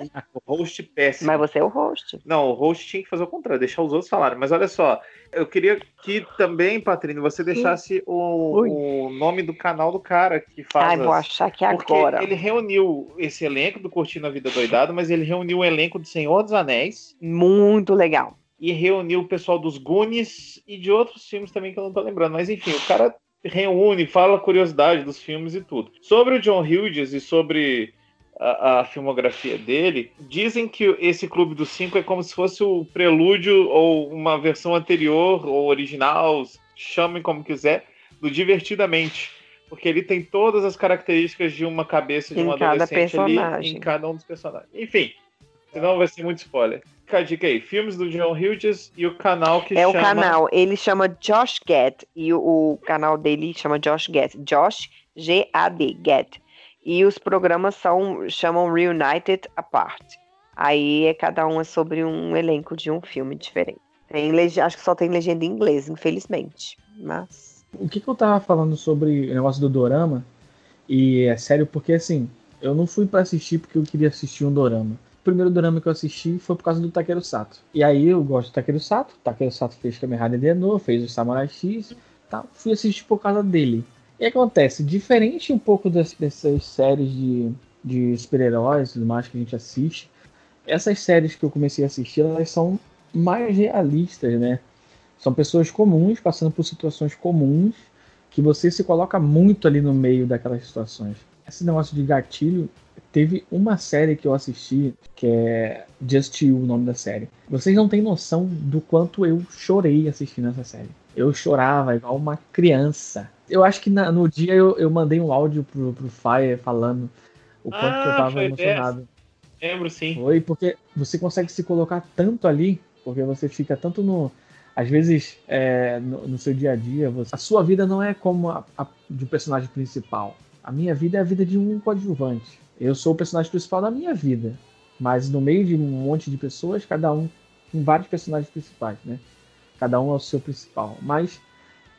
host péssimo. Mas você é o host. Não, o host tinha que fazer o contrário, deixar os outros falarem. Mas olha só, eu queria que também, Patrícia, você deixasse o, o nome do canal do cara que faz. Ai, vou as- achar que Porque agora. ele reuniu esse elenco do Curtindo a Vida Doidado, mas ele reuniu o elenco de Senhor dos Anéis Muito legal. e reuniu o pessoal dos Goonies e de outros filmes também que eu não tô lembrando. Mas enfim, o cara reúne, fala a curiosidade dos filmes e tudo. Sobre o John Hughes e sobre a, a filmografia dele, dizem que esse Clube dos Cinco é como se fosse o prelúdio ou uma versão anterior ou original, chamem como quiser, do Divertidamente. Porque ele tem todas as características de uma cabeça de um adolescente ali personagem. em cada um dos personagens. Enfim, senão vai ser muito spoiler. Fica a dica aí, filmes do John Hughes e o canal que É chama... o canal, ele chama Josh Get e o, o canal dele chama Josh Get, Josh G-A-D, Get. E os programas são chamam Reunited Apart. Aí é cada um é sobre um elenco de um filme diferente. Tem acho que só tem legenda em inglês, infelizmente. Mas O que, que eu tava falando sobre o negócio do dorama? E é sério porque assim, eu não fui pra assistir porque eu queria assistir um dorama. O primeiro dorama que eu assisti foi por causa do Takeru Sato. E aí eu gosto do Takeru Sato. Takeru Sato fez Kamen Rider Deno, fez o Samurai X, tal. Fui assistir por causa dele. E acontece, diferente um pouco das, dessas séries de, de super-heróis e tudo mais que a gente assiste, essas séries que eu comecei a assistir, elas são mais realistas, né? São pessoas comuns passando por situações comuns que você se coloca muito ali no meio daquelas situações. Esse negócio de gatilho, teve uma série que eu assisti que é Just You, o nome da série. Vocês não têm noção do quanto eu chorei assistindo essa série. Eu chorava igual uma criança. Eu acho que na- no dia eu, eu mandei um áudio pro, pro Fire falando o quanto que eu Ah, tava emocionado. Lembro sim. Foi, porque você consegue se colocar tanto ali, porque você fica tanto no. Às vezes, é, no, no seu dia a dia, você- a sua vida não é como a, a de um personagem principal. A minha vida é a vida de um coadjuvante. Eu sou o personagem principal da minha vida. Mas no meio de um monte de pessoas, cada um com vários personagens principais, né? Cada um é o seu principal. Mas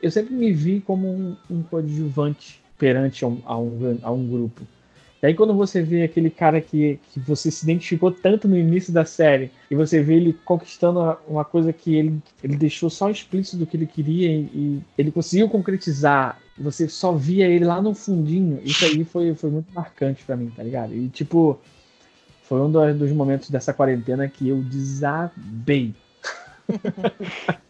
eu sempre me vi como um, um coadjuvante perante a um, a um, a um grupo. E aí quando você vê aquele cara que, que você se identificou tanto no início da série, e você vê ele conquistando uma- coisa que ele, ele deixou só explícito do que ele queria e, e ele conseguiu concretizar, você só via ele lá no fundinho, isso aí foi, foi muito marcante pra mim, tá ligado? E tipo, foi um do- dos momentos dessa quarentena que eu desabei.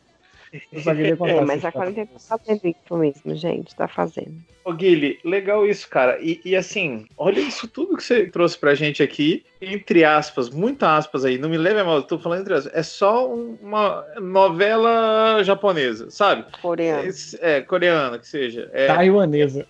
É, mas a quarentena tá fazendo isso mesmo, gente. Tá fazendo. Ô, Guilherme, legal isso, cara. E, e assim, olha isso tudo que você trouxe pra gente aqui, entre aspas, muitas aspas aí, não me leve a mal, eu tô falando entre aspas, é só um- uma novela japonesa, sabe? Coreano. É, é, coreana, que seja. É, Taiwanesa.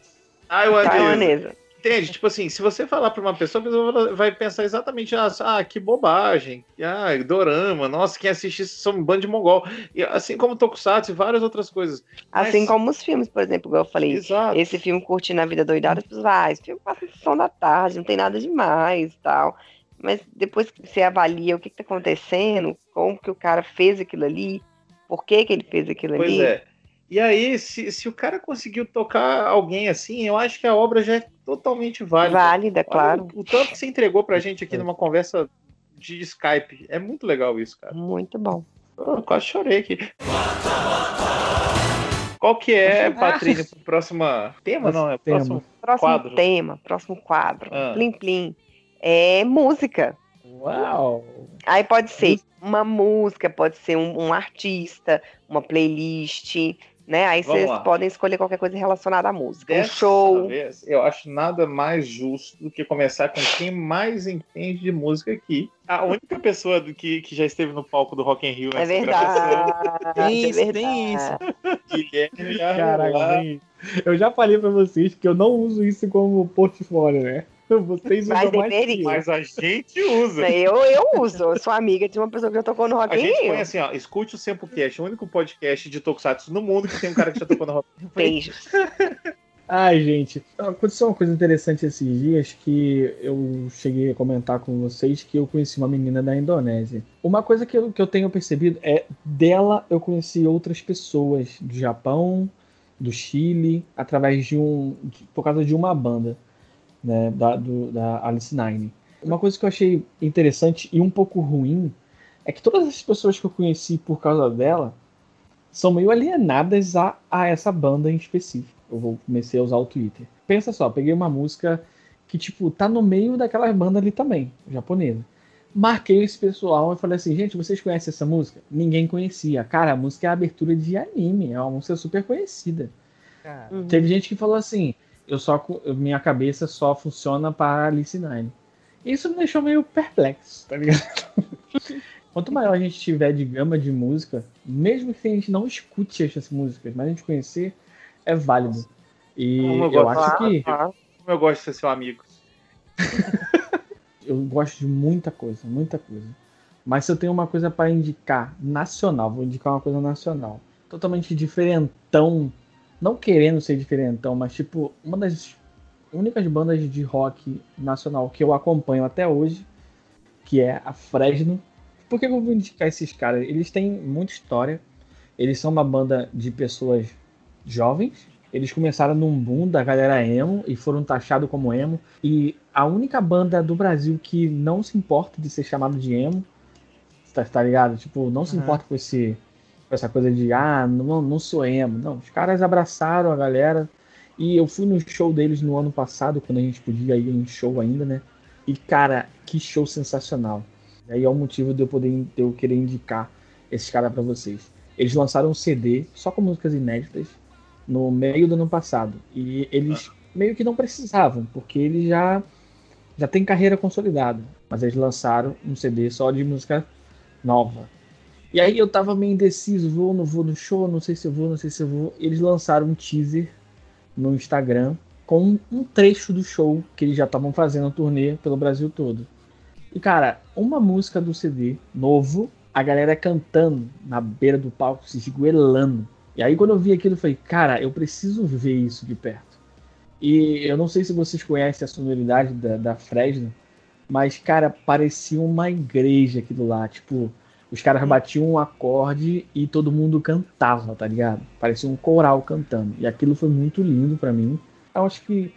taiwanesa. Taiwanesa. Entende? Tipo assim, se você falar pra uma pessoa, a pessoa vai pensar exatamente, ah, ah, que bobagem, ah, dorama, nossa, quem assiste isso são um bando de mongol. E, assim como Tokusatsu e várias outras coisas. Assim Mas- como os filmes, por exemplo, igual eu falei. Exato. Esse filme Curtindo a Vida Doidada, as pessoas ah, esse filme passa na sessão da tarde, não tem nada demais tal. Mas depois que você avalia o que, que tá acontecendo, como que o cara fez aquilo ali, por que, que ele fez aquilo Pois ali. é. E aí, se, se o cara conseguiu tocar alguém assim, eu acho que a obra já é totalmente válida. Válida, Olha claro. O, o tanto que você entregou pra gente aqui numa conversa de Skype. É muito legal isso, cara. Muito bom. Eu quase chorei aqui. Qual que é, Patrícia, pro próximo tema? Não, é Tema. próximo. Próximo Quadro. tema, próximo quadro. Ah. Plim Plim. É música. Uau! Aí pode ser uma música, pode ser um, um artista, uma playlist, né? Aí Vamos vocês lá. podem escolher qualquer coisa relacionada à música. Um Dessa show. vez, eu acho nada mais justo do que começar com quem mais entende de música aqui. A única pessoa do que, que já esteve no palco do Rock in Rio É nessa gravação, verdade. Tem é isso, tem verdade. Guilherme Caraca, Arruar. gente, eu já falei pra vocês que eu não uso isso como portfólio, né? Vocês Mas usam mais deveria. eu. Mas a gente usa. Eu, eu uso, eu sou amiga de uma pessoa que já tocou no Rock A gente Rio. põe assim, ó, escute o Sempocast, o único podcast de Tokusatsu no mundo que tem um cara que já tocou no Rock in Rio. Beijos. Ai, gente, aconteceu uma coisa interessante esses dias que eu cheguei a comentar com vocês que eu conheci uma menina da Indonésia. Uma coisa que eu, que eu tenho percebido é dela eu conheci outras pessoas do Japão, do Chile, através de um. de- por causa de uma banda, né? Da, do- da Alice Nine. Uma coisa que eu achei interessante e um pouco ruim é que todas as pessoas que eu conheci por causa dela são meio alienadas a, a essa banda em específico. Eu vou comecei a usar o Twitter. Pensa só, peguei uma música que, tipo, tá no meio daquela banda ali também, japonesa. Marquei esse pessoal e falei assim, gente, vocês conhecem essa música? Ninguém conhecia. Cara, a música é a abertura de anime, é uma música super conhecida. Cara, Uhum. Teve gente que falou assim, eu só minha cabeça só funciona para Alice Nine. Isso me deixou meio perplexo, tá ligado? Quanto maior a gente tiver de gama de música, mesmo que a gente não escute essas músicas, mas a gente conhecer, é válido. E eu eu gosto. acho que eu gosto de ser seu amigo. eu gosto de muita coisa, muita coisa. Mas se eu tenho uma coisa para indicar nacional, vou indicar uma coisa nacional, totalmente diferentão, não querendo ser diferentão, mas tipo, uma das únicas bandas de rock nacional que eu acompanho até hoje, que é a Fresno. Por que eu vou indicar esses caras? Eles têm muita história. Eles são uma banda de pessoas jovens. Eles começaram num boom da galera emo e foram taxados como emo. E a única banda do Brasil que não se importa de ser chamado de emo, tá, tá ligado? Tipo, não se Uhum. importa com, esse, essa coisa de, ah, não, não sou emo. Não, os caras abraçaram a galera. E eu fui no show deles no ano passado, quando a gente podia ir em show ainda, né? E, cara, que show sensacional. E aí é o motivo de eu poder de eu querer indicar esses caras pra vocês. Eles lançaram um CD só com músicas inéditas no meio do ano passado. E eles meio que não precisavam, porque eles já já têm carreira consolidada. Mas eles lançaram um CD só de música nova. E aí eu tava meio indeciso, vou ou não vou no show, não sei se eu vou, não sei se eu vou. Eles lançaram um teaser no Instagram com um trecho do show que eles já estavam fazendo a turnê pelo Brasil todo. E cara, uma música do CD novo, a galera cantando na beira do palco, se esgoelando. E aí quando eu vi aquilo, eu falei, cara, eu preciso ver isso de perto. E eu não sei se vocês conhecem a sonoridade da, da Fresno, mas, cara, parecia uma igreja aquilo lá. Tipo, os caras batiam um acorde e todo mundo cantava, tá ligado? Parecia um coral cantando. E aquilo foi muito lindo pra mim. Eu acho que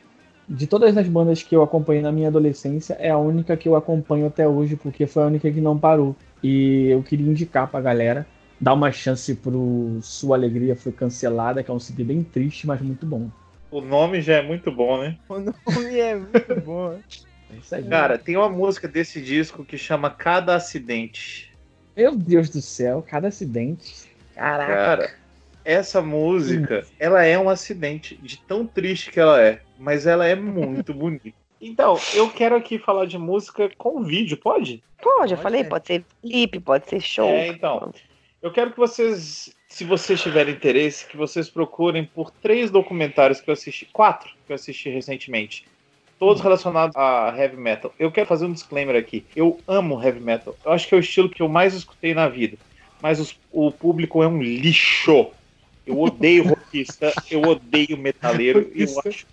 de todas as bandas que eu acompanhei na minha adolescência, é a única que eu acompanho até hoje, porque foi a única que não parou. E eu queria indicar pra galera, dar uma chance pro Sua Alegria Foi Cancelada, que é um CD bem triste, mas muito bom. O nome já é muito bom, né? o nome é muito bom. É isso aí. Cara, tem uma música desse disco que chama Cada Acidente. Meu Deus do céu, cada acidente. Caraca. Cara, essa música, ela é um acidente de tão triste que ela é, mas ela é muito bonita. Então, eu quero aqui falar de música com vídeo, pode? Pode, eu Pode falei, ser. pode ser clipe, pode ser show. É, então. Eu quero que vocês, se vocês tiverem interesse, que vocês procurem por três documentários que eu assisti, quatro que eu assisti recentemente. Todos relacionados a heavy metal. Eu quero fazer um disclaimer aqui. Eu amo heavy metal. Eu acho que é o estilo que eu mais escutei na vida. Mas os- o público é um lixo. Eu odeio rockista, eu odeio metaleiro. e eu acho,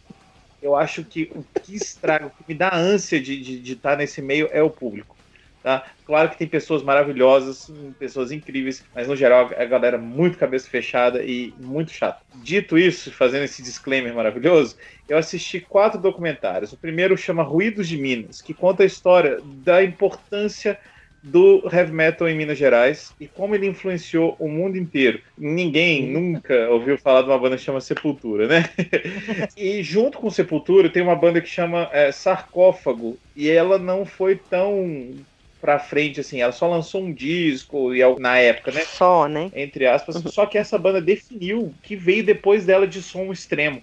eu acho que o que estraga, o que me dá ânsia de estar de, estar nesse meio é o público. Tá? Claro que tem pessoas maravilhosas, pessoas incríveis, mas no geral a galera muito cabeça fechada e muito chata. Dito isso, fazendo esse disclaimer maravilhoso, eu assisti quatro documentários. O primeiro chama Ruídos de Minas, que conta a história da importância do heavy metal em Minas Gerais e como ele influenciou o mundo inteiro. Ninguém nunca ouviu falar de uma banda que chama Sepultura, né? e junto com Sepultura tem uma banda que chama é, Sarcófago e ela não foi tão pra frente assim, ela só lançou um disco e na época, né? Só, né? entre aspas, só que essa banda definiu que veio depois dela de som extremo.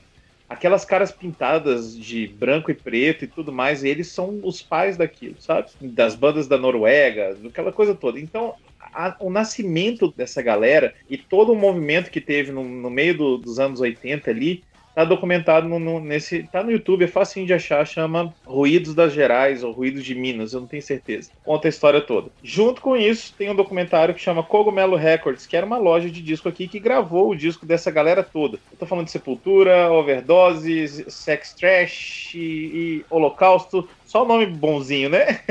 Aquelas caras pintadas de branco e preto e tudo mais, eles são os pais daquilo, sabe? Das bandas da Noruega, aquela coisa toda. Então, a- o nascimento dessa galera e todo o movimento que teve no, no meio do- dos anos 80 ali, tá documentado no, no- nesse. tá no YouTube, é facinho de achar, chama Ruídos das Gerais ou Ruídos de Minas, eu não tenho certeza. Conta a história toda. Junto com isso, tem um documentário que chama Cogumelo Records, que era uma loja de disco aqui que gravou o disco dessa galera toda. Eu tô falando de Sepultura, Overdose, Sex Trash e, e Holocausto, só o nome bonzinho, né?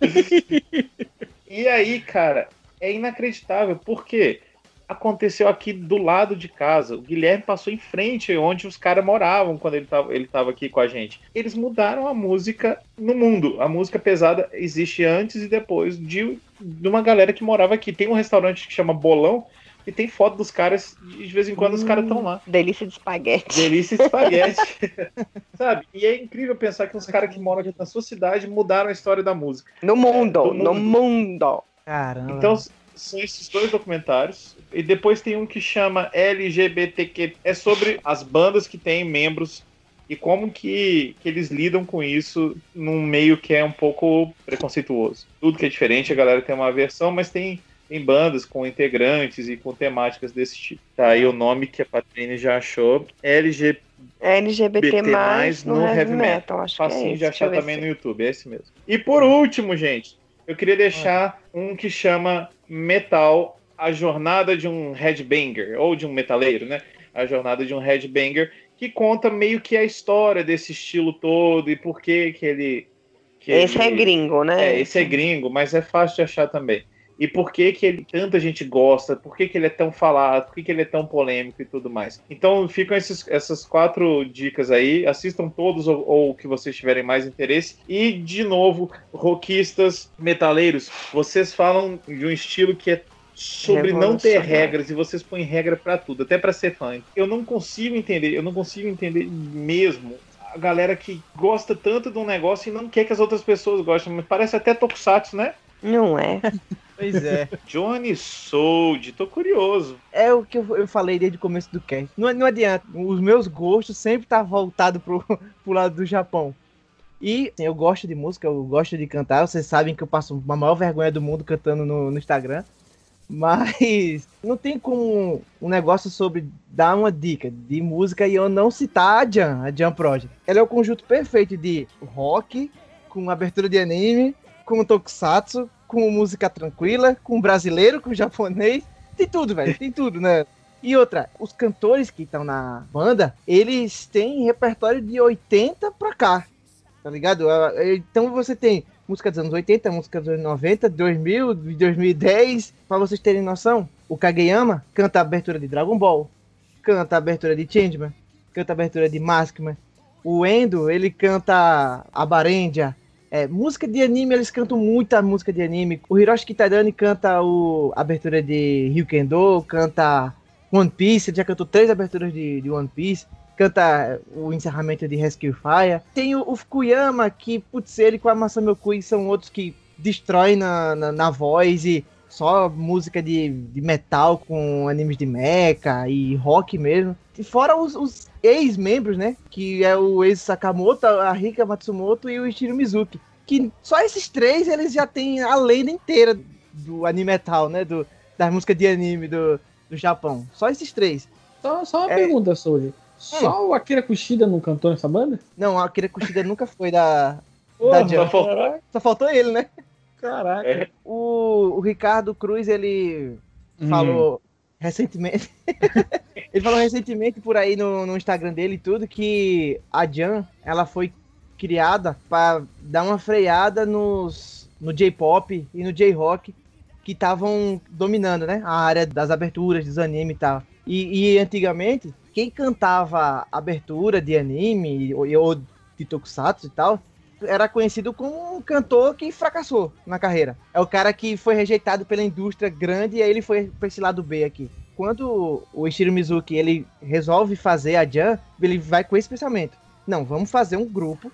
e aí, cara, é inacreditável, porque aconteceu aqui do lado de casa. O Guilherme passou em frente onde os caras moravam quando ele tava, ele tava aqui com a gente. Eles mudaram a música no mundo. A música pesada existe antes e depois de, de uma galera que morava aqui. Tem um restaurante que chama Bolão e tem foto dos caras, e de vez em quando os caras estão lá. Delícia de espaguete. Delícia de espaguete. Sabe? E é incrível pensar que os caras que moram aqui na sua cidade mudaram a história da música. No mundo, do no mundo. Caramba. Então, são esses dois documentários. E depois tem um que chama LGBTQ. É sobre as bandas que têm membros e como que, que eles lidam com isso num meio que é um pouco preconceituoso. Tudo que é diferente, a galera tem uma versão, mas tem, tem bandas com integrantes e com temáticas desse tipo. Tá aí o nome que a Patrine já achou. LGBT LGBT mais no, heavy metal. Acho que é facinho esse. de achar também no YouTube, é esse mesmo. E por último, gente, eu queria deixar um que chama Metal, a jornada de um headbanger, ou de um metaleiro, né? A jornada de um headbanger, que conta meio que a história desse estilo todo e por que que ele... que Esse é ele- gringo, né? é, esse é gringo, mas é fácil de achar também. E por que que ele, tanta gente gosta, por que que ele é tão falado, por que que ele é tão polêmico e tudo mais. Então ficam esses, essas quatro dicas aí, assistam todos ou, ou o que vocês tiverem mais interesse. E, de novo, rockistas, metaleiros, vocês falam de um estilo que é sobre não ter regras e vocês põem regra pra tudo, até pra ser fã. Eu não consigo entender, eu não consigo entender mesmo a galera que gosta tanto de um negócio e não quer que as outras pessoas gostem. Mas Parece até Tokusatsu, né? Não é. Pois é. Johnny Sold, tô curioso. É o que eu, eu falei desde o começo do cast. Não, não adianta. Os meus gostos sempre tá voltado pro, pro lado do Japão. E assim, eu gosto de música, eu gosto de cantar. Vocês sabem que eu passo a maior vergonha do mundo cantando no, no Instagram. Mas não tem como um negócio sobre dar uma dica de música e eu não citar a Jam, a Jam Project. Ela é o conjunto perfeito de rock, com abertura de anime, com tokusatsu, com música tranquila, com brasileiro, com japonês. Tem tudo, velho. Tem tudo, né? E outra, os cantores que estão na banda, eles têm repertório de 80 pra cá. Tá ligado? Ah, Então você tem música dos anos 80, música dos anos 90, 2000, 2010. Pra vocês terem noção, o Kageyama canta a abertura de Dragon Ball, canta a abertura de Changeman, canta a abertura de Maskman. O Endo, ele canta a Barendia. É, música de anime, eles cantam muita música de anime. O Hiroshi Kitadani canta a abertura de Ryukendo, canta One Piece, ele já cantou três aberturas de, de One Piece. Canta o encerramento de Rescue Fire. Tem o, o Fukuyama, que, putz, ele com a Masami Okui são outros que destroem na, na, na voz e só música de, de metal com animes de mecha e rock mesmo. E fora os, os ex-membros, né? Que é o ex-Sakamoto, a Rika Matsumoto e o Ishiro Mizuki. Que só esses três eles já têm a lenda inteira do anime metal, né? Do, das músicas de anime do, do Japão. Só esses três. Só, só uma É. pergunta, Soulja. Só o Akira Kushida não cantou nessa banda? Não, a Akira Kushida nunca foi da. Porra, Da Jump. faltou- Só faltou ele, né? Caraca. É. O, o Ricardo Cruz, ele Hum. falou recentemente. ele falou recentemente por aí no, no Instagram dele e tudo que a Jan ela foi criada para dar uma freada nos no J-pop e no J-rock que estavam dominando, né? A área das aberturas dos animes e tal. E, e antigamente, quem cantava abertura de anime ou, ou de tokusatsu e tal era conhecido como um cantor que fracassou na carreira. É o cara que foi rejeitado pela indústria grande e aí ele foi pra esse lado B aqui. Quando o Ishiro Mizuki ele resolve fazer a Jan, ele vai com esse pensamento. Não, vamos fazer um grupo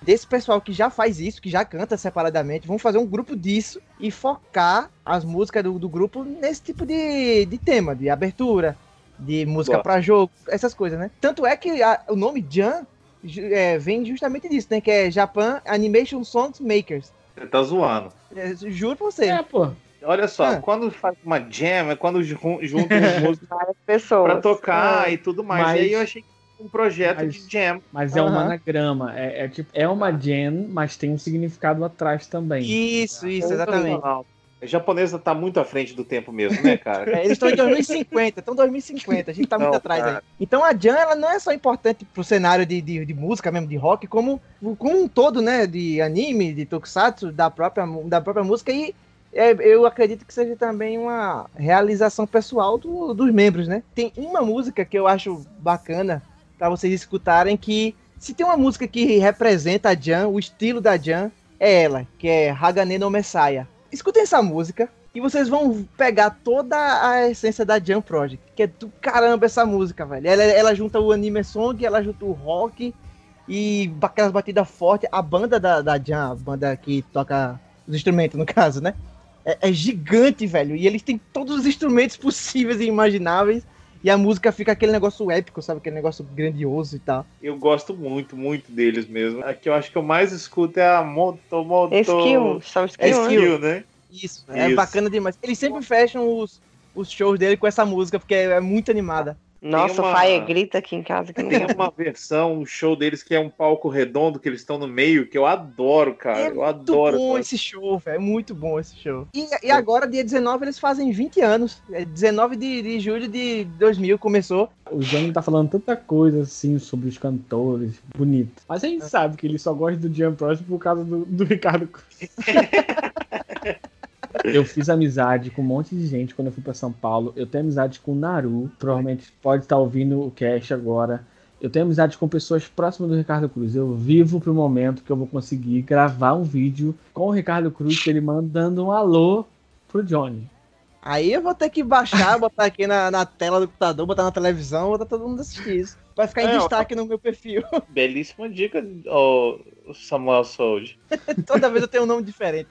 desse pessoal que já faz isso, que já canta separadamente, vamos fazer um grupo disso e focar as músicas do, do grupo nesse tipo de, de tema, de abertura, de música Boa. pra jogo, essas coisas, né? Tanto é que a- o nome Jan é, vem justamente disso, né? Que é Japan Animation Songs Makers. Você tá zoando. É, juro pra você. É, pô. Olha só, Ah. quando faz uma jam, é quando jun- juntam os músicos pessoas. pra tocar Ah, e tudo mais. Mas- E aí eu achei que um projeto Mas- de jam. Mas é um Aham. anagrama. É, é tipo, é uma gen, mas tem um significado atrás também. Isso, isso, exatamente. A japonesa tá muito à frente do tempo mesmo, né, cara? É, eles estão em 2050, estão em 2050, a gente tá muito Não, atrás cara. aí. Então a Jan, ela não é só importante pro cenário de, de, de música mesmo, de rock, como, como um todo, né, de anime, de tokusatsu, da própria, da própria música e é, eu acredito que seja também uma realização pessoal do- dos membros, né? Tem uma música que eu acho bacana pra vocês escutarem que se tem uma música que representa a Jan, o estilo da Jan, é ela, que é Hagane no Messiah. Escutem essa música e vocês vão pegar toda a essência da Jam Project, que é do caramba essa música, velho. Ela, ela junta o anime song, ela junta o rock e aquelas batidas fortes. A banda da, da Jam, a banda que toca os instrumentos, no caso, né? É, é gigante, velho. E eles têm todos os instrumentos possíveis e imagináveis. E a música fica aquele negócio épico, sabe? Aquele negócio grandioso e tal. Eu gosto muito, muito deles mesmo. A que eu acho que eu mais escuto é a Moto Moto. Skill, são É skill, né? skill, né? Isso, é Isso. bacana demais. Eles sempre fecham os, os shows dele com essa música, porque é, é muito animada. Nossa, uma- o Faia grita aqui em casa que Tem uma versão, um show deles que é um palco redondo, que eles estão no meio, que eu adoro, cara. é eu muito adoro. bom cara. esse show, velho. É muito bom esse show. E, e agora, dia 19, eles fazem 20 anos. É 19 de, de julho de 2000 começou. O Jânio tá falando tanta coisa assim sobre os cantores, bonito. Mas a gente sabe que ele só gosta do Jam Project por causa do, do Ricardo Cruz. Eu fiz amizade com um monte de gente quando eu fui pra São Paulo. Eu tenho amizade com o Naru, provavelmente pode estar ouvindo o cast agora. Eu tenho amizade com pessoas próximas do Ricardo Cruz. Eu vivo pro momento que eu vou conseguir gravar um vídeo com o Ricardo Cruz, ele mandando um alô pro Johnny. Aí eu vou ter que baixar, botar aqui na, na tela do computador, botar na televisão, botar todo mundo assistir isso. Vai ficar em É, ó. destaque no meu perfil. Belíssima dica, ô, Samuel Soldi. Toda vez eu tenho um nome diferente.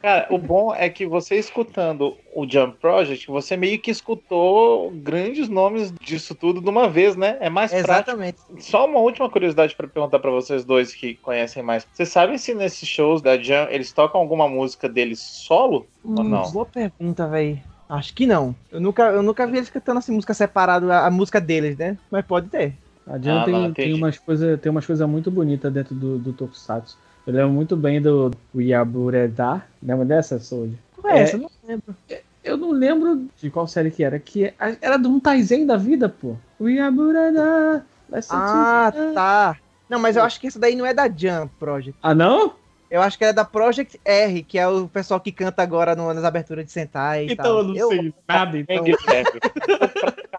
Cara, o bom é que você escutando o Jump Project, você meio que escutou grandes nomes disso tudo de uma vez, né? É mais prático. Exatamente. Só uma última curiosidade para perguntar para vocês dois que conhecem mais. Vocês sabem se nesses shows da Jam eles tocam alguma música deles solo ou Hum, não? Boa pergunta, velho. Acho que não. Eu nunca, eu nunca vi eles cantando assim, música separada, a, a música deles, né? Mas pode ter. A Diana Ah, tem, tem umas coisas tem umas coisas muito bonitas dentro do, do Tokusatsu. Eu lembro muito bem do Yabureda. Lembra dessa, Soji? Qual é É. essa? Eu Não lembro. Eu não lembro de qual série que era. Que é- era de um Taizen da vida, pô. Yabureda. Ah, tá. Não, mas eu acho que essa daí não é da Jump Project. Ah, não? Eu acho que é da Project R, que é o pessoal que canta agora no- nas aberturas de Sentai e Então tal. eu não sei nada, então.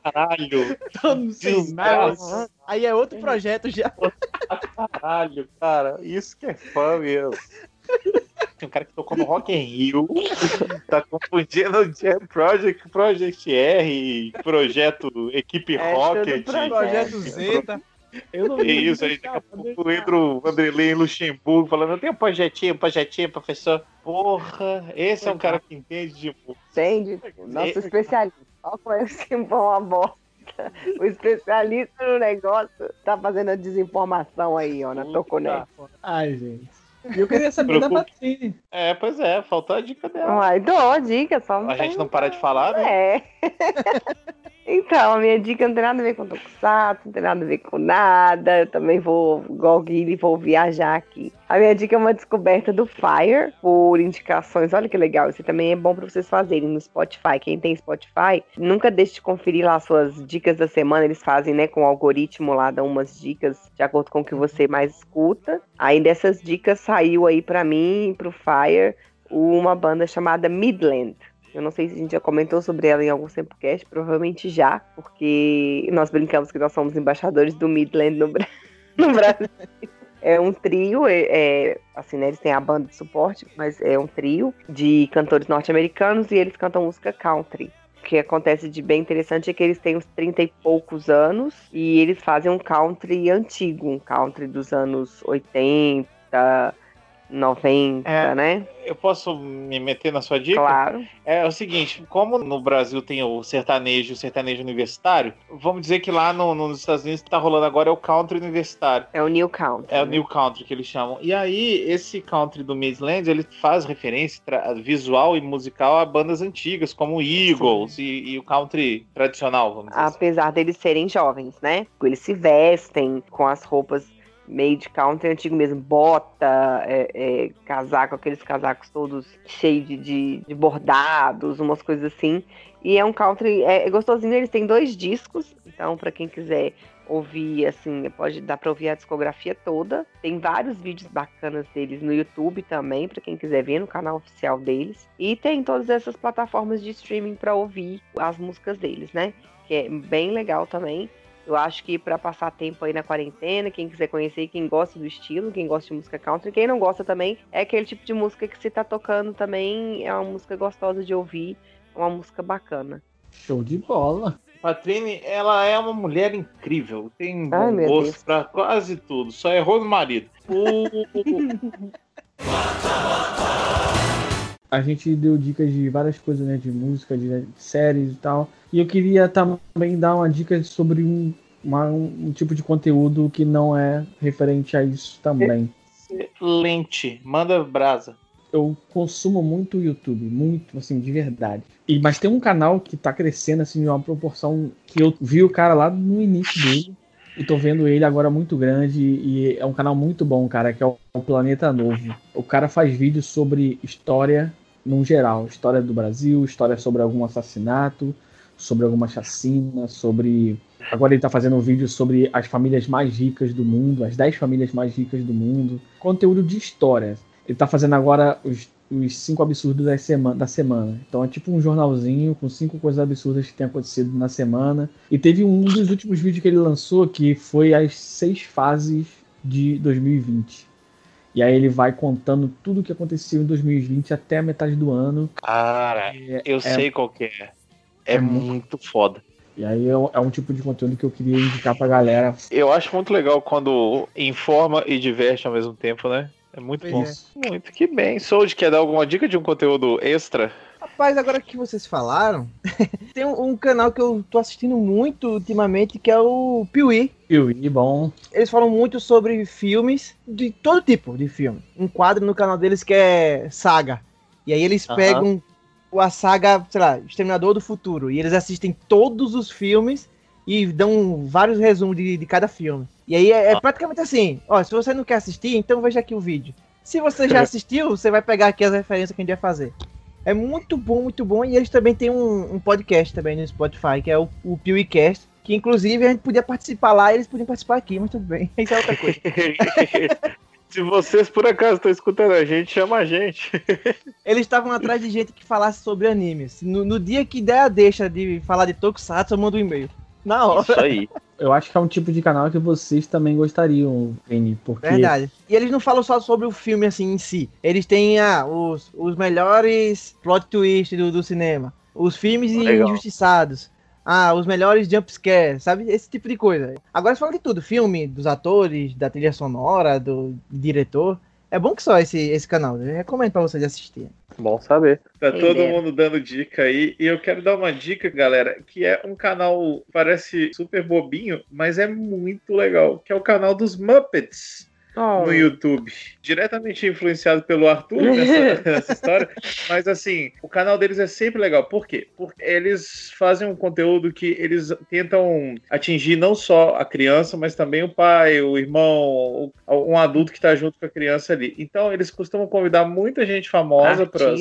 Caralho, Eu não sei nada. Desgraça. Aí é outro projeto já. caralho, cara. Isso que é fã mesmo. Tem um cara que tocou no Rock in Rio, tá confundindo o Jam Project, Project R, Projeto Equipe É, Rocket. projeto. Projeto Zeta. Eu não Que ligo isso aí, daqui a pouco entra o Vanderlei em Luxemburgo falando, eu tenho um projetinho, projetinho, professor. Porra, esse é um cara que entende de. Entende? Nosso especialista. Olha como é que uma bosta. O especialista no negócio tá fazendo a desinformação aí, ó, na Toconé. Ai, gente. Eu queria saber da Preocupa. Patrine. É, pois é, faltou a dica dela. Uai, dou dica, só A gente não para de falar, né? É. Então, a minha dica não tem nada a ver com Tokusatsu, não tem nada a ver com nada. Eu também vou, igual o Guilherme, vou viajar aqui. A minha dica é uma descoberta do Fire, por indicações. Olha que legal, isso também é bom para vocês fazerem no Spotify. Quem tem Spotify, nunca deixe de conferir lá suas dicas da semana. Eles fazem, né, com o algoritmo lá, dão umas dicas de acordo com o que você mais escuta. Aí dessas dicas saiu aí para mim e pro Fire uma banda chamada Midland. Eu não sei se a gente já comentou sobre ela em algum Sempocast, provavelmente já, porque nós brincamos que nós somos embaixadores do Midland no, no Brasil. É um trio, é, é, assim, né, eles têm a banda de suporte, mas é um trio de cantores norte-americanos e eles cantam música country. O que acontece de bem interessante é que eles têm uns 30 e poucos anos e eles fazem um country antigo, um country dos anos 80, 90, É. né? Eu posso me meter na sua dica? Claro. É, o seguinte, como no Brasil tem o sertanejo, o sertanejo universitário, vamos dizer que lá no- nos Estados Unidos que tá rolando agora é o country universitário. É o New Country. É o né? New Country que eles chamam. E aí, esse country do Midland, ele faz referência visual e musical a bandas antigas, como Eagles e, e o country tradicional, vamos dizer assim. apesar deles serem jovens, né? Eles se vestem com as roupas meio de country antigo mesmo, bota, é, é, casaco, aqueles casacos todos cheios de, de, de bordados, umas coisas assim. E é um country, é, é gostosinho, eles têm dois discos, então pra quem quiser ouvir, assim, pode dar pra ouvir a discografia toda. Tem vários vídeos bacanas deles no YouTube também, pra quem quiser ver no canal oficial deles. E tem todas essas plataformas de streaming pra ouvir as músicas deles, né? que é bem legal também. Eu acho que para passar tempo aí na quarentena, quem quiser conhecer, quem gosta do estilo, quem gosta de música country, quem não gosta também, é aquele tipo de música que se tá tocando também, é uma música gostosa de ouvir, é uma música bacana. Show de bola. Patrine, ela é uma mulher incrível, tem Ai, bom gosto Deus. pra quase tudo, só errou no marido. O- A gente deu dicas de várias coisas, né? De música, de, de séries e tal. E eu queria também dar uma dica sobre um, uma- um tipo de conteúdo que não é referente a isso também. Excelente, manda brasa. eu consumo muito o YouTube, muito, assim, de verdade. E, mas tem um canal que tá crescendo, assim, de uma proporção que eu vi o cara lá no início dele. E tô vendo ele agora muito grande e é um canal muito bom, cara, que é o Planeta Novo. O cara faz vídeos sobre história num geral, história do Brasil, história sobre algum assassinato, sobre alguma chacina, sobre Agora ele tá fazendo um vídeo sobre as famílias mais ricas do mundo, as 10 famílias mais ricas do mundo. Conteúdo de história. Ele tá fazendo agora os, os cinco absurdos da semana, da semana. Então é tipo um jornalzinho com cinco coisas absurdas que tem acontecido na semana. E teve um dos últimos vídeos que ele lançou que foi as seis fases de 2020. E aí ele vai contando tudo o que aconteceu em 2020 até a metade do ano. Cara, E, eu sei qual que é. É É muito- muito foda. e aí é, é um tipo de conteúdo que eu queria indicar pra galera. Eu acho muito legal quando informa e diverte ao mesmo tempo, né? É muito Pois bom. é. Muito que bem. Sold, quer dar alguma dica de um conteúdo extra? Rapaz, agora que vocês falaram, tem um, um canal que eu tô assistindo muito ultimamente, que é o Piuí. E bom, Eles falam muito sobre filmes, de todo tipo de filme. Um quadro no canal deles que é Saga. E aí eles Aham. pegam a saga, sei lá, Exterminador do Futuro. E eles assistem todos os filmes e dão vários resumos de, de cada filme. E aí é, é praticamente assim: ó, se você não quer assistir, então veja aqui o vídeo. Se você já assistiu, você vai pegar aqui as referências que a gente vai fazer. É muito bom, muito bom. E eles também têm um, um podcast também no Spotify, que é o, o PeeWeeCast. Que inclusive a gente podia participar lá e eles podiam participar aqui, mas tudo bem. Isso é outra coisa. Se vocês por acaso estão escutando a gente, chama a gente. Eles estavam atrás de gente que falasse sobre animes. No, no dia que der a deixa de falar de Tokusatsu, eu mando um e-mail. Na hora. Isso aí. eu acho que é um tipo de canal que vocês também gostariam, Vini, porque Verdade. E eles não falam só sobre o filme assim em si. Eles têm ah, os, os melhores plot twists do, do cinema. Os filmes Legal. injustiçados. ah, os melhores jumpscares, sabe? Esse tipo de coisa. Agora eles falam de tudo, filme, dos atores, da trilha sonora, do diretor. É bom que só esse, esse canal, eu recomendo pra vocês assistirem. Bom saber. Tá Tem todo ideia. mundo dando dica aí. E eu quero dar uma dica, galera, que é um canal, parece super bobinho, mas é muito legal, que é o canal dos Muppets Oh, no YouTube. Diretamente influenciado pelo Arthur nessa, nessa história. Mas assim, o canal deles é sempre legal. Por quê? Porque eles fazem um conteúdo que eles tentam atingir não só a criança, mas também o pai, o irmão, o- um adulto que está junto com a criança ali. Então, eles costumam convidar muita gente famosa para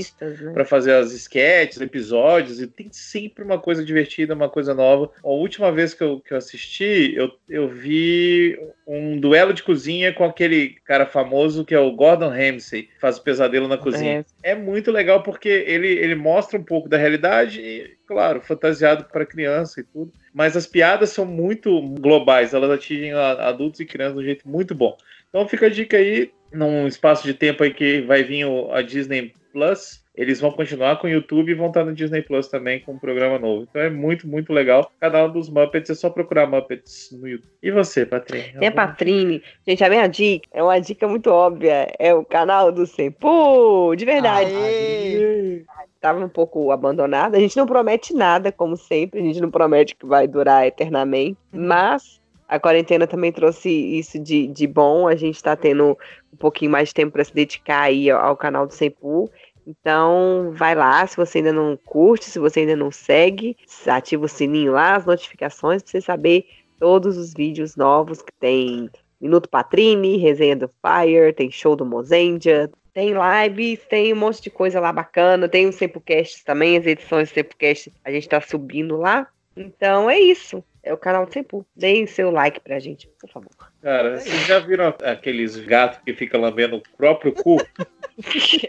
né? fazer as sketches, episódios, e tem sempre uma coisa divertida, uma coisa nova. A última vez que eu, que eu assisti, eu, eu vi um duelo de cozinha com aquele cara famoso que é o Gordon Ramsay, faz o pesadelo na cozinha. É, muito legal porque ele, ele mostra um pouco da realidade e, claro, fantasiado para criança e tudo. Mas as piadas são muito globais, elas atingem adultos e crianças de um jeito muito bom. Então fica a dica aí, num espaço de tempo aí que vai vir o- a Disney Plus, eles vão continuar com o YouTube e vão estar no Disney Plus também com um programa novo. Então é muito, muito legal. O canal dos Muppets é só procurar Muppets no YouTube. E você, Patrícia? Tem a Patrine. Gente, a minha dica é uma dica muito óbvia. É o canal do Sempu, de verdade. Aê! Tava um pouco abandonado. A gente não promete nada, como sempre. A gente não promete que vai durar eternamente. Mas a quarentena também trouxe isso de, de bom. A gente tá tendo um pouquinho mais de tempo para se dedicar aí ao, ao canal do Sempu. Então, vai lá, se você ainda não curte, se você ainda não segue, ativa o sininho lá, as notificações, para você saber todos os vídeos novos que tem Minuto Patrine, Resenha do Fire, tem show do Mozendia, tem lives, tem um monte de coisa lá bacana, tem os Sempocast também, as edições do Sempocast a gente tá subindo lá. Então é isso, é o canal do Sempu. Deem seu like pra gente, por favor. Cara, vocês já viram aqueles gatos que ficam lambendo o próprio cu?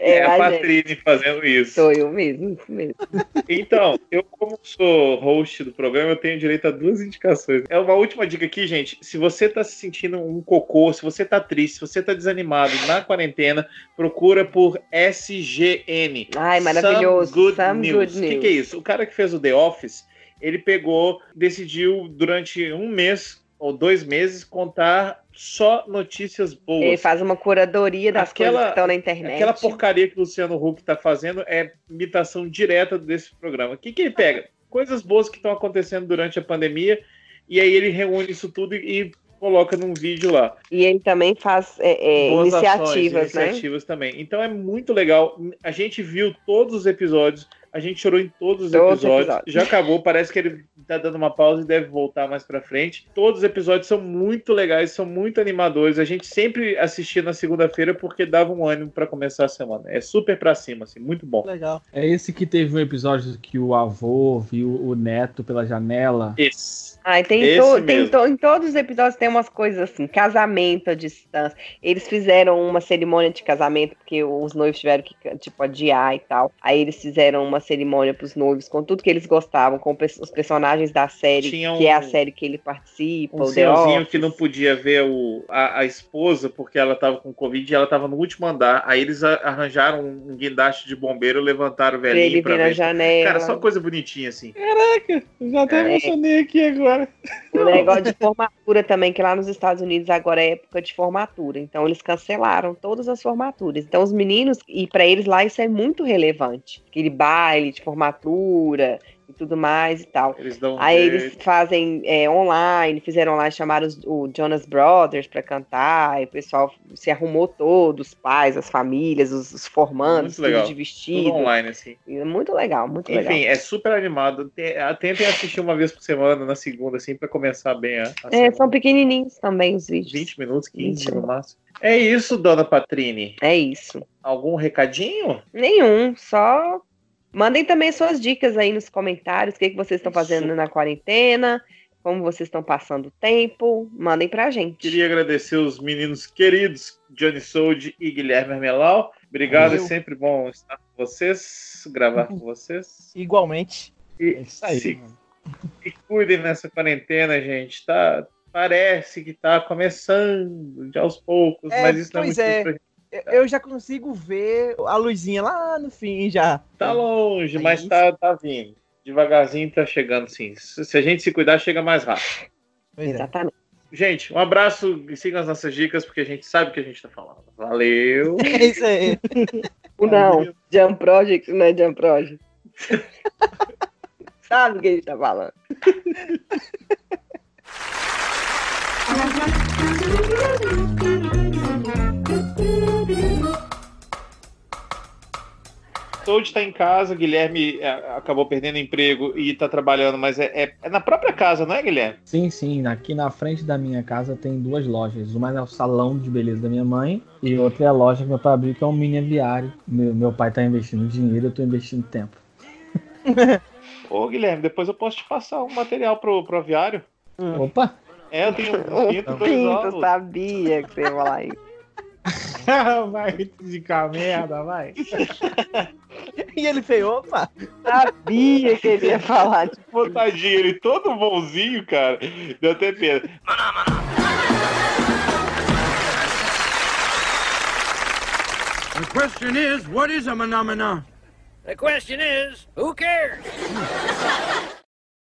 É, a é, Patrine fazendo isso. sou eu mesmo, isso mesmo. Então, eu, como sou host do programa, eu tenho direito a duas indicações. É uma última dica aqui, gente. Se você tá se sentindo um cocô, se você tá triste, se você tá desanimado na quarentena, procura por SGN. Ai, maravilhoso. Some Good Some News. Good O que, que é isso? O cara que fez o The Office, ele pegou, decidiu durante um mês ou dois meses contar só notícias boas. Ele faz uma curadoria das Aquela- coisas que estão na internet. Aquela porcaria que o Luciano Huck tá fazendo é imitação direta desse programa. O que, que ele pega? Coisas boas que estão acontecendo durante a pandemia, e aí ele reúne isso tudo e, e coloca num vídeo lá. E ele também faz é, é, Boas ações, iniciativas, né? iniciativas também. Então é muito legal. A gente viu todos os episódios, a gente chorou em todos os Todos os episódios. episódios. Já acabou, parece que ele tá dando uma pausa e deve voltar mais pra frente. Todos os episódios são muito legais, são muito animadores. A gente sempre assistia na segunda-feira porque dava um ânimo pra começar a semana. É super pra cima, assim, muito bom. Legal. É esse que teve um episódio que o avô viu o neto pela janela. Esse. Ai, tem, to- tem to- em todos os episódios tem umas coisas assim, casamento à distância. Eles fizeram uma cerimônia de casamento, porque os noivos tiveram que, tipo, adiar e tal. Aí eles fizeram uma cerimônia pros noivos, com tudo que eles gostavam, com os personagens da série, um- que é a série que ele participa, Um o senhorzinho que não podia ver o, a, a esposa porque ela tava com Covid e ela tava no último andar. Aí eles a- arranjaram um guindaste de bombeiro, levantaram o pra velhinho ele pra ver janela. Cara, só coisa bonitinha assim. Eu já até É. emocionei aqui agora. O negócio de formatura também, que lá nos Estados Unidos agora é época de formatura. Então eles cancelaram todas as formaturas. Então os meninos, e para eles lá isso é muito relevante. Aquele baile de formatura e tudo mais e tal. Eles dão Aí jeito. eles fazem é, online, fizeram online, chamaram os, o Jonas Brothers para cantar, e o pessoal se arrumou todo, os pais, as famílias, os, os formandos, Muito legal. tudo de tudo vestido. online assim. E é Muito legal, muito Enfim, legal. é super animado. Ah, Tentem assistir uma vez por semana, na segunda, assim, pra começar bem a, a É, semana. são pequenininhos também os vídeos. 20 minutos, 15 20. no máximo. É isso, dona Patrine. É isso. Algum recadinho? Nenhum, só mandem também suas dicas aí nos comentários, o que, que vocês estão fazendo na quarentena, como vocês estão passando o tempo, mandem pra gente. Queria agradecer os meninos queridos, Johnny Sold e Guilherme Armelau. Obrigado, Valeu. é sempre bom estar com vocês, gravar com vocês. Igualmente. E, É isso aí. se, se cuidem nessa quarentena, gente. Tá, parece que tá começando de aos poucos, É, mas isso não é muito é. Gente. Eu- já consigo ver a luzinha lá no fim já. Tá longe, É mas isso. tá, tá vindo. Devagarzinho tá chegando, sim. Se a gente se cuidar, chega mais rápido. É. Exatamente. Gente, um abraço e sigam as nossas dicas, porque a gente sabe o que a gente tá falando. Valeu! É isso aí. Não, Jump Project não é Jump Project. Sabe o que a gente tá falando? Toad tá em casa, Guilherme é, acabou perdendo emprego e tá trabalhando, mas é, é- é na própria casa, não é, Guilherme? Sim, sim. Aqui na frente da minha casa tem duas lojas. Uma é o salão de beleza da minha mãe e outra é a loja que meu pai abriu, que é um mini aviário. Meu, meu pai tá investindo dinheiro, eu tô investindo tempo. Ô, Guilherme, depois eu posso te passar um material pro, pro aviário. Opa! É, eu tenho um pinto, dois Pinto, ovos. sabia que você ia falar isso. vai indicar merda, vai. E ele fez, opa! Sabia que ele ia falar. Tipo, tadinho, ele todo bonzinho, cara. Deu até pena. The question is, what is a phenomena? The question is, who cares?